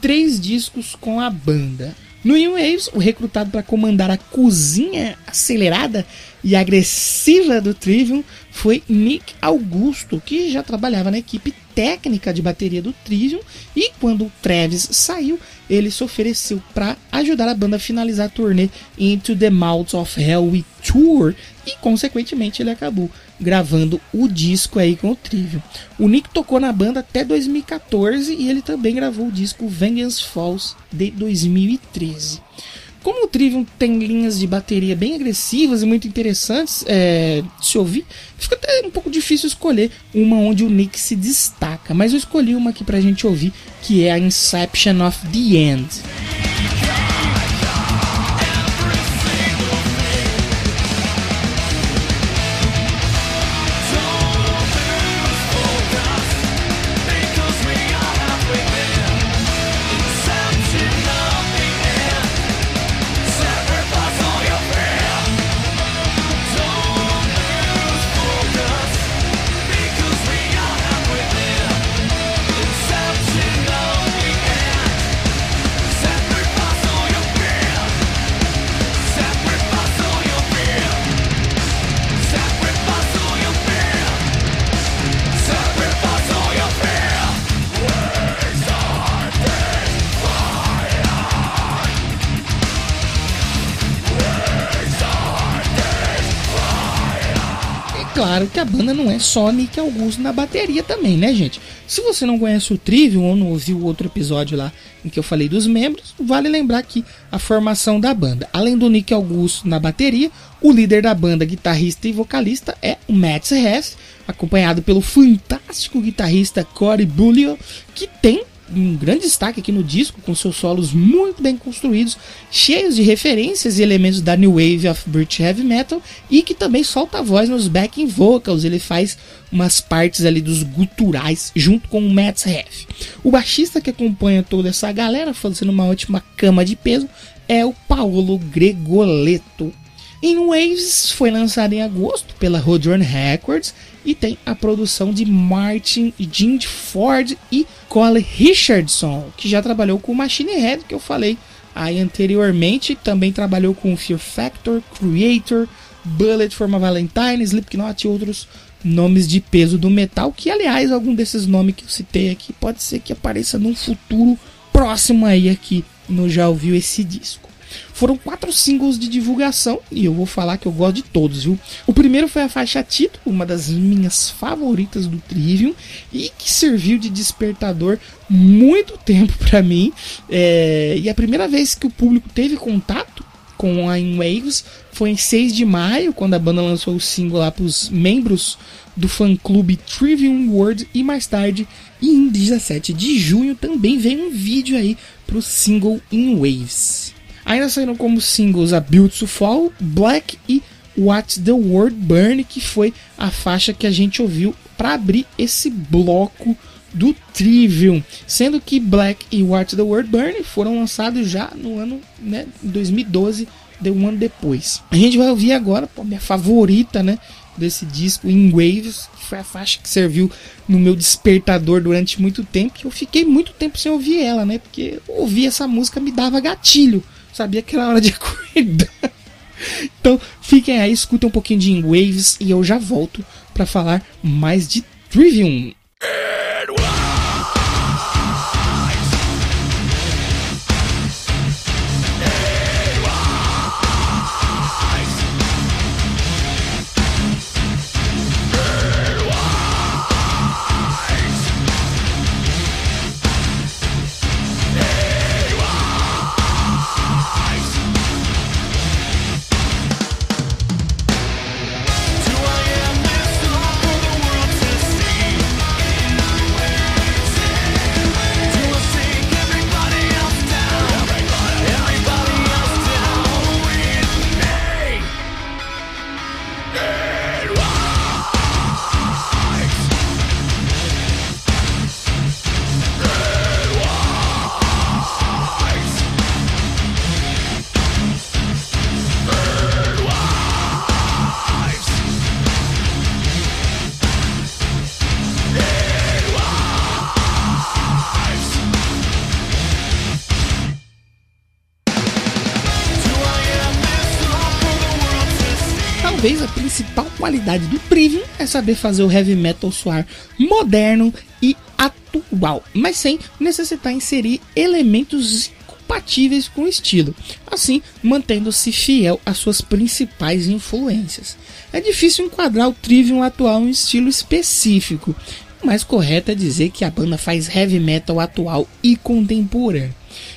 três discos com a banda. No In Waves, o recrutado para comandar a cozinha acelerada e agressiva do Trivium foi Nick Augusto, que já trabalhava na equipe técnica de bateria do Trivium e quando o Travis saiu, ele se ofereceu para ajudar a banda a finalizar a turnê Into the Mouths of Hell We Tour e consequentemente ele acabou gravando o disco aí com o Trivium. O Nick tocou na banda até 2014 e ele também gravou o disco Vengeance Falls de 2013. Como o Trivium tem linhas de bateria bem agressivas e muito interessantes é, de se ouvir, fica até um pouco difícil escolher uma onde o Nick se destaca, mas eu escolhi uma aqui pra gente ouvir, que é a Inception of the End. Que a banda não é só Nick Augusto na bateria também, né, gente? Se você não conhece o Trivium ou não ouviu o outro episódio lá em que eu falei dos membros, vale lembrar que a formação da banda, além do Nick Augusto na bateria, o líder da banda, guitarrista e vocalista é o Matt Hess, acompanhado pelo fantástico guitarrista Corey Bullion, que tem um grande destaque aqui no disco, com seus solos muito bem construídos, cheios de referências e elementos da New Wave of British Heavy Metal e que também solta a voz nos backing vocals. Ele faz umas partes ali dos guturais junto com o Matt Heff. O baixista que acompanha toda essa galera, fazendo uma ótima cama de peso, é o Paolo Gregoleto. In Waves foi lançado em agosto pela Rodron Records e tem a produção de Martin Jim Ford e Cole Richardson, que já trabalhou com Machine Head, que eu falei aí anteriormente, também trabalhou com Fear Factor, Creator, Bullet for my Valentine, Slipknot e outros nomes de peso do metal, que aliás, algum desses nomes que eu citei aqui pode ser que apareça num futuro próximo aí aqui no Já Ouviu Esse Disco. Foram quatro singles de divulgação e eu vou falar que eu gosto de todos, viu? O primeiro foi a faixa Tito, uma das minhas favoritas do Trivium e que serviu de despertador muito tempo para mim. É... E a primeira vez que o público teve contato com a In Waves foi em 6 de maio, quando a banda lançou o single lá para os membros do fã-clube Trivium World e mais tarde, em 17 de junho, também veio um vídeo aí pro single In Waves. Ainda saíram como singles a Build to Fall, Black e Watch the World Burn, que foi a faixa que a gente ouviu para abrir esse bloco do Trivium, sendo que Black e Watch the World Burn foram lançados já no ano né, 2012, de um ano depois. A gente vai ouvir agora, pô, minha favorita, né, desse disco, In Waves, que foi a faixa que serviu no meu despertador durante muito tempo, eu fiquei muito tempo sem ouvir ela, né, porque ouvir essa música me dava gatilho sabia que era hora de acordar. Então, fiquem aí, escutem um pouquinho de In Waves e eu já volto para falar mais de Trivium. Qualidade do Trivium é saber fazer o heavy metal soar moderno e atual, mas sem necessitar inserir elementos compatíveis com o estilo, assim mantendo-se fiel às suas principais influências. É difícil enquadrar o Trivium atual em um estilo específico, o mais correto é dizer que a banda faz heavy metal atual e contemporâneo.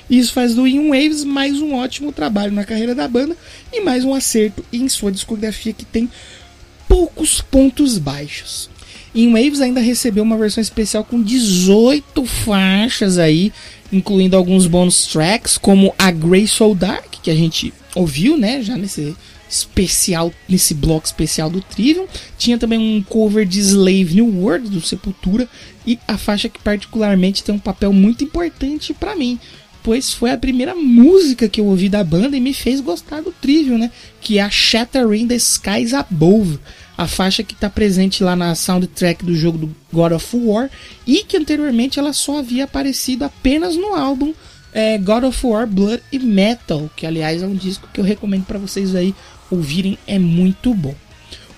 Isso faz do In Waves mais um ótimo trabalho na carreira da banda e mais um acerto em sua discografia que tem poucos pontos baixos. In Waves ainda recebeu uma versão especial com 18 faixas aí, incluindo alguns bônus tracks como a Grey Soul Dark, que a gente ouviu, né, já nesse especial, nesse bloco especial do Trivium. Tinha também um cover de Slave New World do Sepultura e a faixa que particularmente tem um papel muito importante para mim, pois foi a primeira música que eu ouvi da banda e me fez gostar do Trivium, né? Que é a Shattering the Skies Above, a faixa que está presente lá na soundtrack do jogo do God of War e que anteriormente ela só havia aparecido apenas no álbum é, God of War Blood e Metal, que aliás é um disco que eu recomendo para vocês aí ouvirem, é muito bom.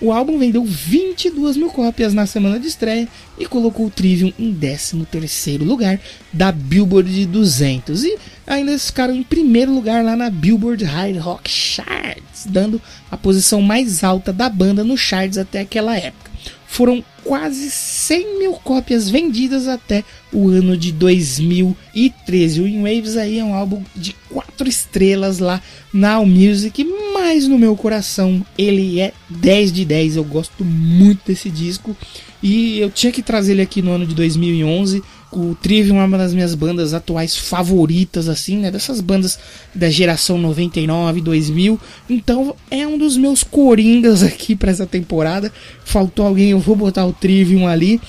O álbum vendeu 22 mil cópias na semana de estreia e colocou o Trivium em 13º lugar da Billboard de 200 e ainda ficaram em primeiro lugar lá na Billboard Hard Rock Charts, dando a posição mais alta da banda no charts até aquela época. Foram quase 100 mil cópias vendidas até o ano de 2013. O In Waves aí é um álbum de 4 estrelas lá na Allmusic, mas no meu coração ele é 10 de 10. Eu gosto muito desse disco e eu tinha que trazer ele aqui no ano de 2011 o Trivium é uma das minhas bandas atuais favoritas, assim, né? Dessas bandas da geração 99, 2000. Então é um dos meus coringas aqui para essa temporada. Faltou alguém, eu vou botar o Trivium ali.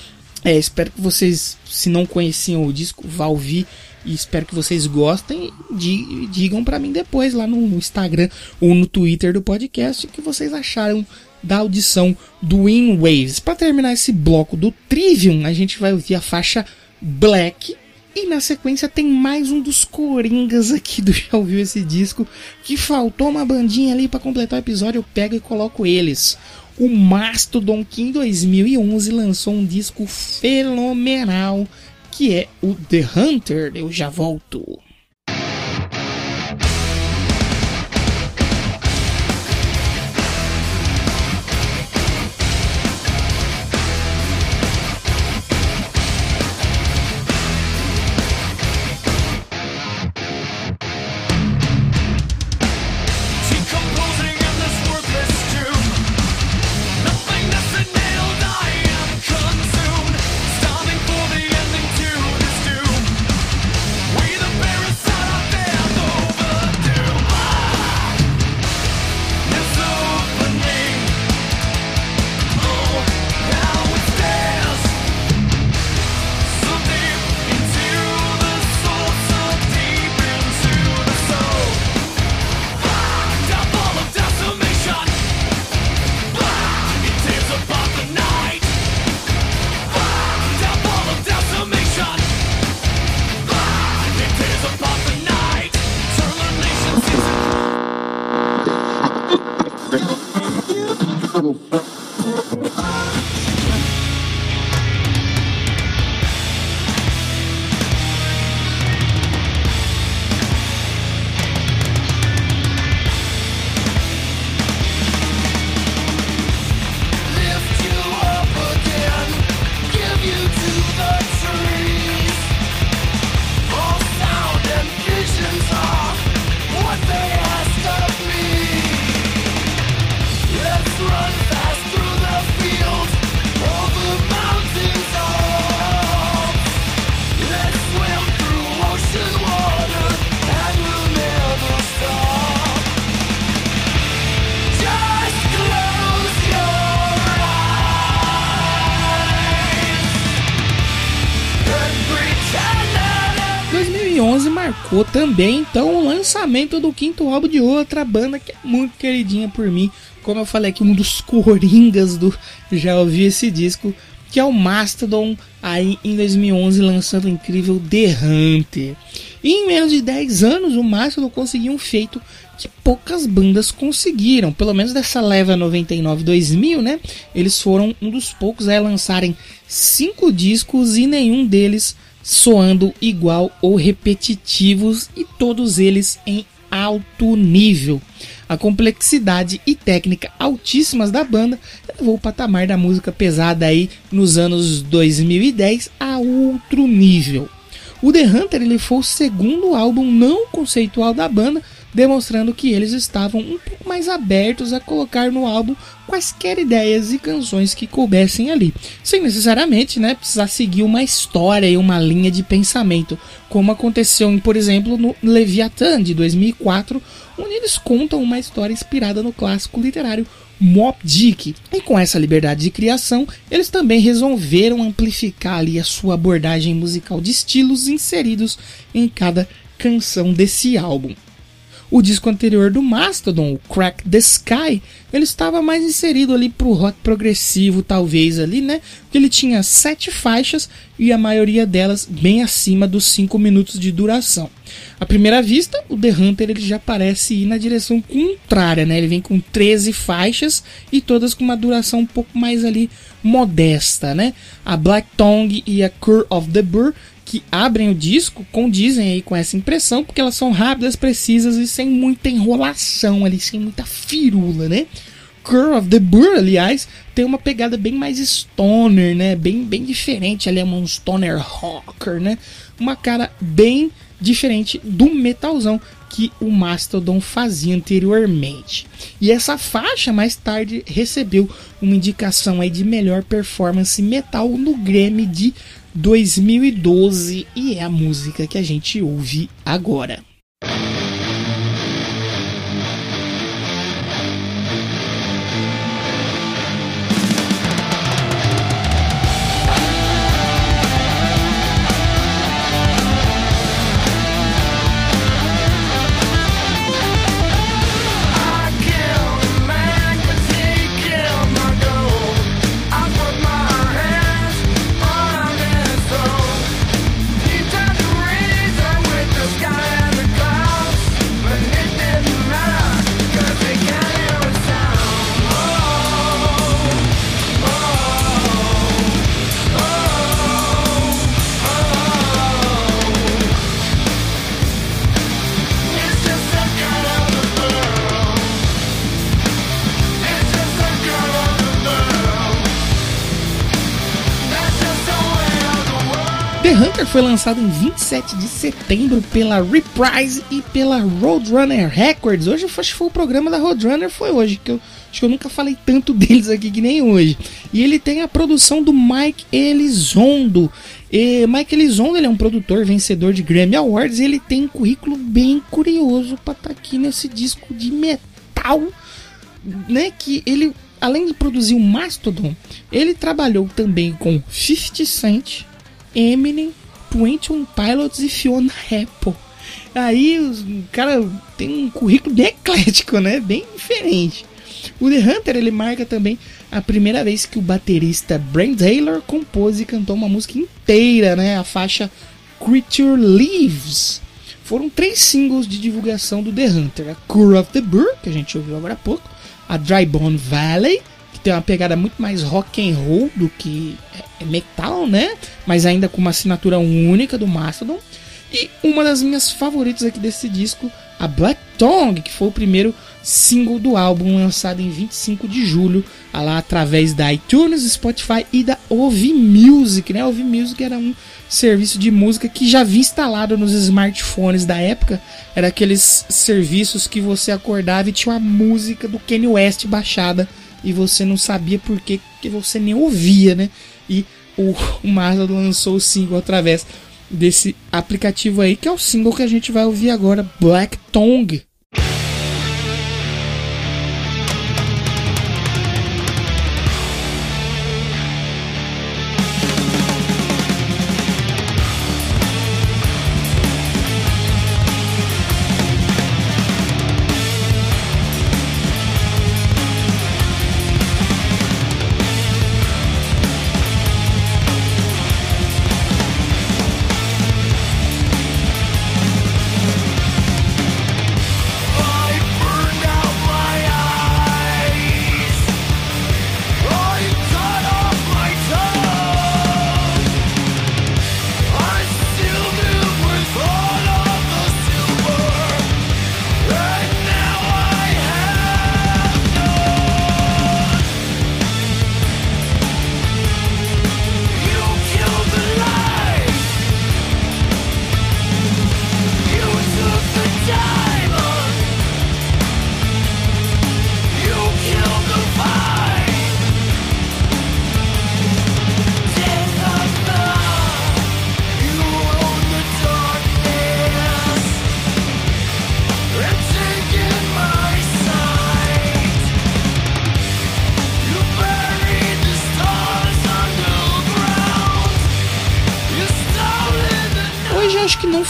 É, espero que vocês, se não conheciam o disco, vá ouvir. E espero que vocês gostem. digam para mim depois lá no Instagram ou no Twitter do podcast o que vocês acharam da audição do In Waves. Para terminar esse bloco do Trivium, a gente vai ouvir a faixa Black. E na sequência tem mais um dos Coringas aqui do Já Ouviu Esse Disco. Que faltou uma bandinha ali para completar o episódio. Eu pego e coloco eles. O Mastodon que em 2011 lançou um disco fenomenal. Que é o The Hunter. Eu já volto. 2011 marcou também então o lançamento do quinto álbum de outra banda que é muito queridinha por mim. Como eu falei aqui, um dos coringas do já ouvi esse disco, que é o Mastodon, aí em 2011 lançando o incrível The Hunter. E em menos de 10 anos, o Mastodon conseguiu um feito que poucas bandas conseguiram, pelo menos dessa leva 99-2000, né? Eles foram um dos poucos a lançarem cinco discos e nenhum deles soando igual ou repetitivos e todos eles em alto nível. A complexidade e técnica altíssimas da banda levou o patamar da música pesada aí nos anos 2010 a outro nível. O The Hunter ele foi o segundo álbum não conceitual da banda, demonstrando que eles estavam um pouco mais abertos a colocar no álbum quaisquer ideias e canções que coubessem ali, sem necessariamente né, precisar seguir uma história e uma linha de pensamento, como aconteceu, por exemplo, no Leviathan de 2004, onde eles contam uma história inspirada no clássico literário Mob Dick. E com essa liberdade de criação, eles também resolveram amplificar ali a sua abordagem musical de estilos inseridos em cada canção desse álbum. O disco anterior do Mastodon, o Crack the Sky, ele estava mais inserido ali pro rock progressivo, talvez ali, né? Porque ele tinha sete faixas e a maioria delas bem acima dos cinco minutos de duração. À primeira vista, o The Hunter ele já parece ir na direção contrária, né? Ele vem com 13 faixas e todas com uma duração um pouco mais ali modesta, né? A Black Tongue e a Cure of the Burr que abrem o disco condizem aí com essa impressão, porque elas são rápidas, precisas e sem muita enrolação ali, sem muita firula, né? Curve of the Burr, aliás, tem uma pegada bem mais stoner, né? Bem, bem diferente, ali é um stoner rocker, né? Uma cara bem diferente do metalzão que o Mastodon fazia anteriormente. E essa faixa mais tarde recebeu uma indicação aí de melhor performance metal no Grammy de 2012 e é a música que a gente ouve agora. Foi lançado em 27 de setembro pela Reprise e pela Roadrunner Records. Hoje acho que foi o programa da Roadrunner, foi hoje, que eu acho que eu nunca falei tanto deles aqui que nem hoje. E ele tem a produção do Mike Elizondo. E Mike Elizondo ele é um produtor vencedor de Grammy Awards e ele tem um currículo bem curioso para estar tá aqui nesse disco de metal, né? Que ele, além de produzir o Mastodon, ele trabalhou também com 50 Cent, Eminem, 21 Pilots e Fiona Apple. Aí o cara tem um currículo bem eclético, né? Bem diferente. O The Hunter ele marca também a primeira vez que o baterista Brent Taylor compôs e cantou uma música inteira, né? A faixa Creature Leaves. Foram três singles de divulgação do The Hunter: a Cure of the Burr, que a gente ouviu agora há pouco, a Dry Bone Valley tem uma pegada muito mais rock and roll do que é, é metal, né? Mas ainda com uma assinatura única do Mastodon. E uma das minhas favoritas aqui desse disco, a Black Tongue, que foi o primeiro single do álbum, lançado em 25 de julho, lá através da iTunes, Spotify e da Ovi Music, né? Ovi Music era um serviço de música que já vinha instalado nos smartphones da época. Era aqueles serviços que você acordava e tinha uma música do Kanye West baixada e você não sabia por que, você nem ouvia, né? E o, o Marlon lançou o single através desse aplicativo aí, que é o single que a gente vai ouvir agora, Black Tongue.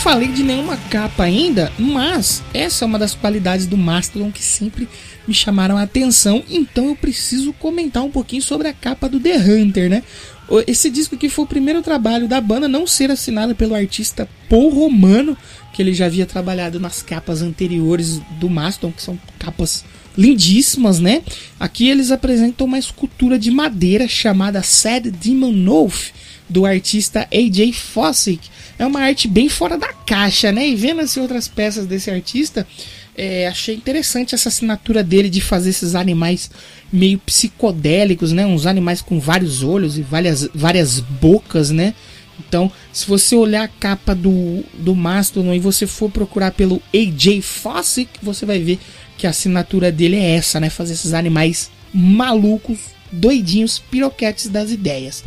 Falei de nenhuma capa ainda, mas essa é uma das qualidades do Mastodon que sempre me chamaram a atenção, então eu preciso comentar um pouquinho sobre a capa do The Hunter, né? Esse disco aqui foi o primeiro trabalho da banda não ser assinado pelo artista Paul Romano, que ele já havia trabalhado nas capas anteriores do Mastodon, que são capas lindíssimas, né? Aqui eles apresentam uma escultura de madeira chamada Sad Demon Wolf, do artista AJ Fossick. É uma arte bem fora da caixa, né? E vendo assim outras peças desse artista, é, achei interessante essa assinatura dele de fazer esses animais meio psicodélicos, né? Uns animais com vários olhos e várias, várias bocas, né? Então, se você olhar a capa do, do Mastodon e você for procurar pelo AJ Fossick, você vai ver que a assinatura dele é essa, né? Fazer esses animais malucos, doidinhos, piroquetes das ideias.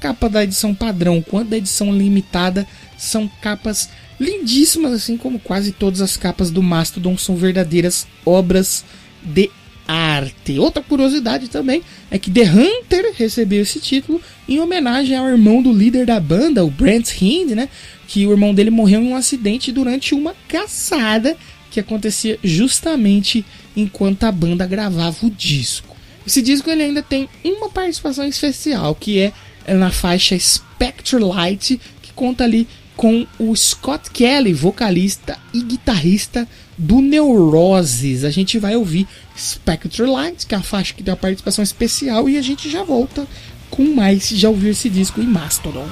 Capa da edição padrão quanto da edição limitada são capas lindíssimas, assim como quase todas as capas do Mastodon são verdadeiras obras de arte. Outra curiosidade também é que The Hunter recebeu esse título em homenagem ao irmão do líder da banda, o Brent Hind, né? Que o irmão dele morreu em um acidente durante uma caçada que acontecia justamente enquanto a banda gravava o disco. Esse disco ele ainda tem uma participação especial, que é na faixa Spectre Light, que conta ali com o Scott Kelly, vocalista e guitarrista do Neuroses. A gente vai ouvir Spectre Light, que é a faixa que tem a participação especial, e a gente já volta com mais. Já ouviu esse disco em Mastodon.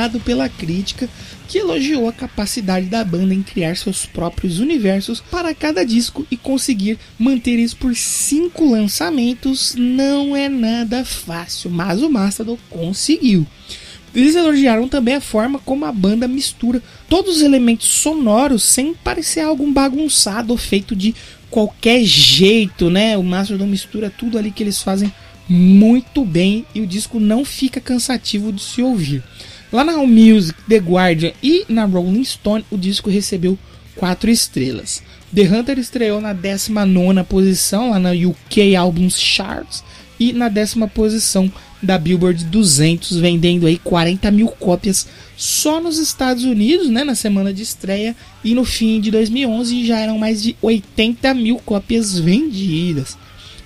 Aclamado pela crítica, que elogiou a capacidade da banda em criar seus próprios universos para cada disco e conseguir manter isso por cinco lançamentos não é nada fácil, mas o Mastodon conseguiu. Eles elogiaram também a forma como a banda mistura todos os elementos sonoros sem parecer algo bagunçado ou feito de qualquer jeito, né? O Mastodon mistura tudo ali que eles fazem muito bem e o disco não fica cansativo de se ouvir. Lá na Music, The Guardian e na Rolling Stone, o disco recebeu 4 estrelas. The Hunter estreou na 19 posição lá na UK Albums Charts e na décima posição da Billboard 200, vendendo aí 40 mil cópias só nos Estados Unidos, né, na semana de estreia, e no fim de 2011 já eram mais de 80 mil cópias vendidas.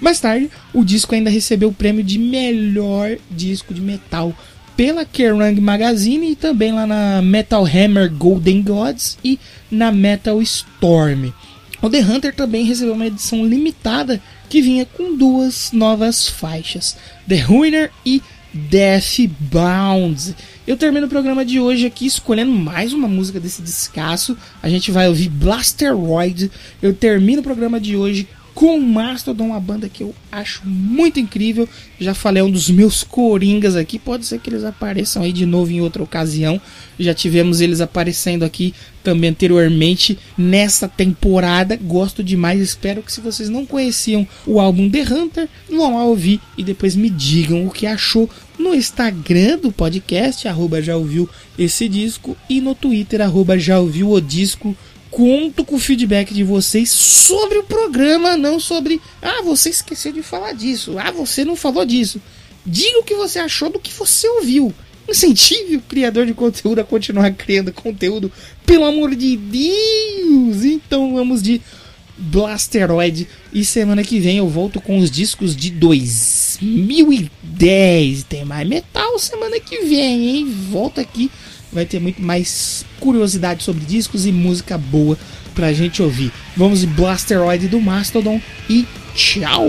Mais tarde, o disco ainda recebeu o prêmio de melhor disco de metal pela Kerrang Magazine e também lá na Metal Hammer Golden Gods e na Metal Storm. O The Hunter também recebeu uma edição limitada que vinha com duas novas faixas, The Ruiner e Death Bound. Eu termino o programa de hoje aqui escolhendo mais uma música desse descasso. A gente vai ouvir Blasteroid. Eu termino o programa de hoje com Mastodon, uma banda que eu acho muito incrível. Já falei, é um dos meus coringas aqui. Pode ser que eles apareçam aí de novo em outra ocasião. Já tivemos eles aparecendo aqui também anteriormente nessa temporada. Gosto demais. Espero que se vocês não conheciam o álbum The Hunter, vão lá ouvir e depois me digam o que achou no Instagram do podcast, arroba já ouviu esse disco, e no Twitter, arroba já ouviu o disco conto com o feedback de vocês sobre o programa, não sobre. Ah, você esqueceu de falar disso. Ah, você não falou disso. Diga o que você achou do que você ouviu. Incentive o criador de conteúdo a continuar criando conteúdo, pelo amor de Deus! Então vamos de Blasteroid e semana que vem eu volto com os discos de 2010. Tem mais metal semana que vem, hein? Volta aqui, vai ter muito mais curiosidade sobre discos e música boa pra gente ouvir. Vamos de Blasteroid do Mastodon e tchau!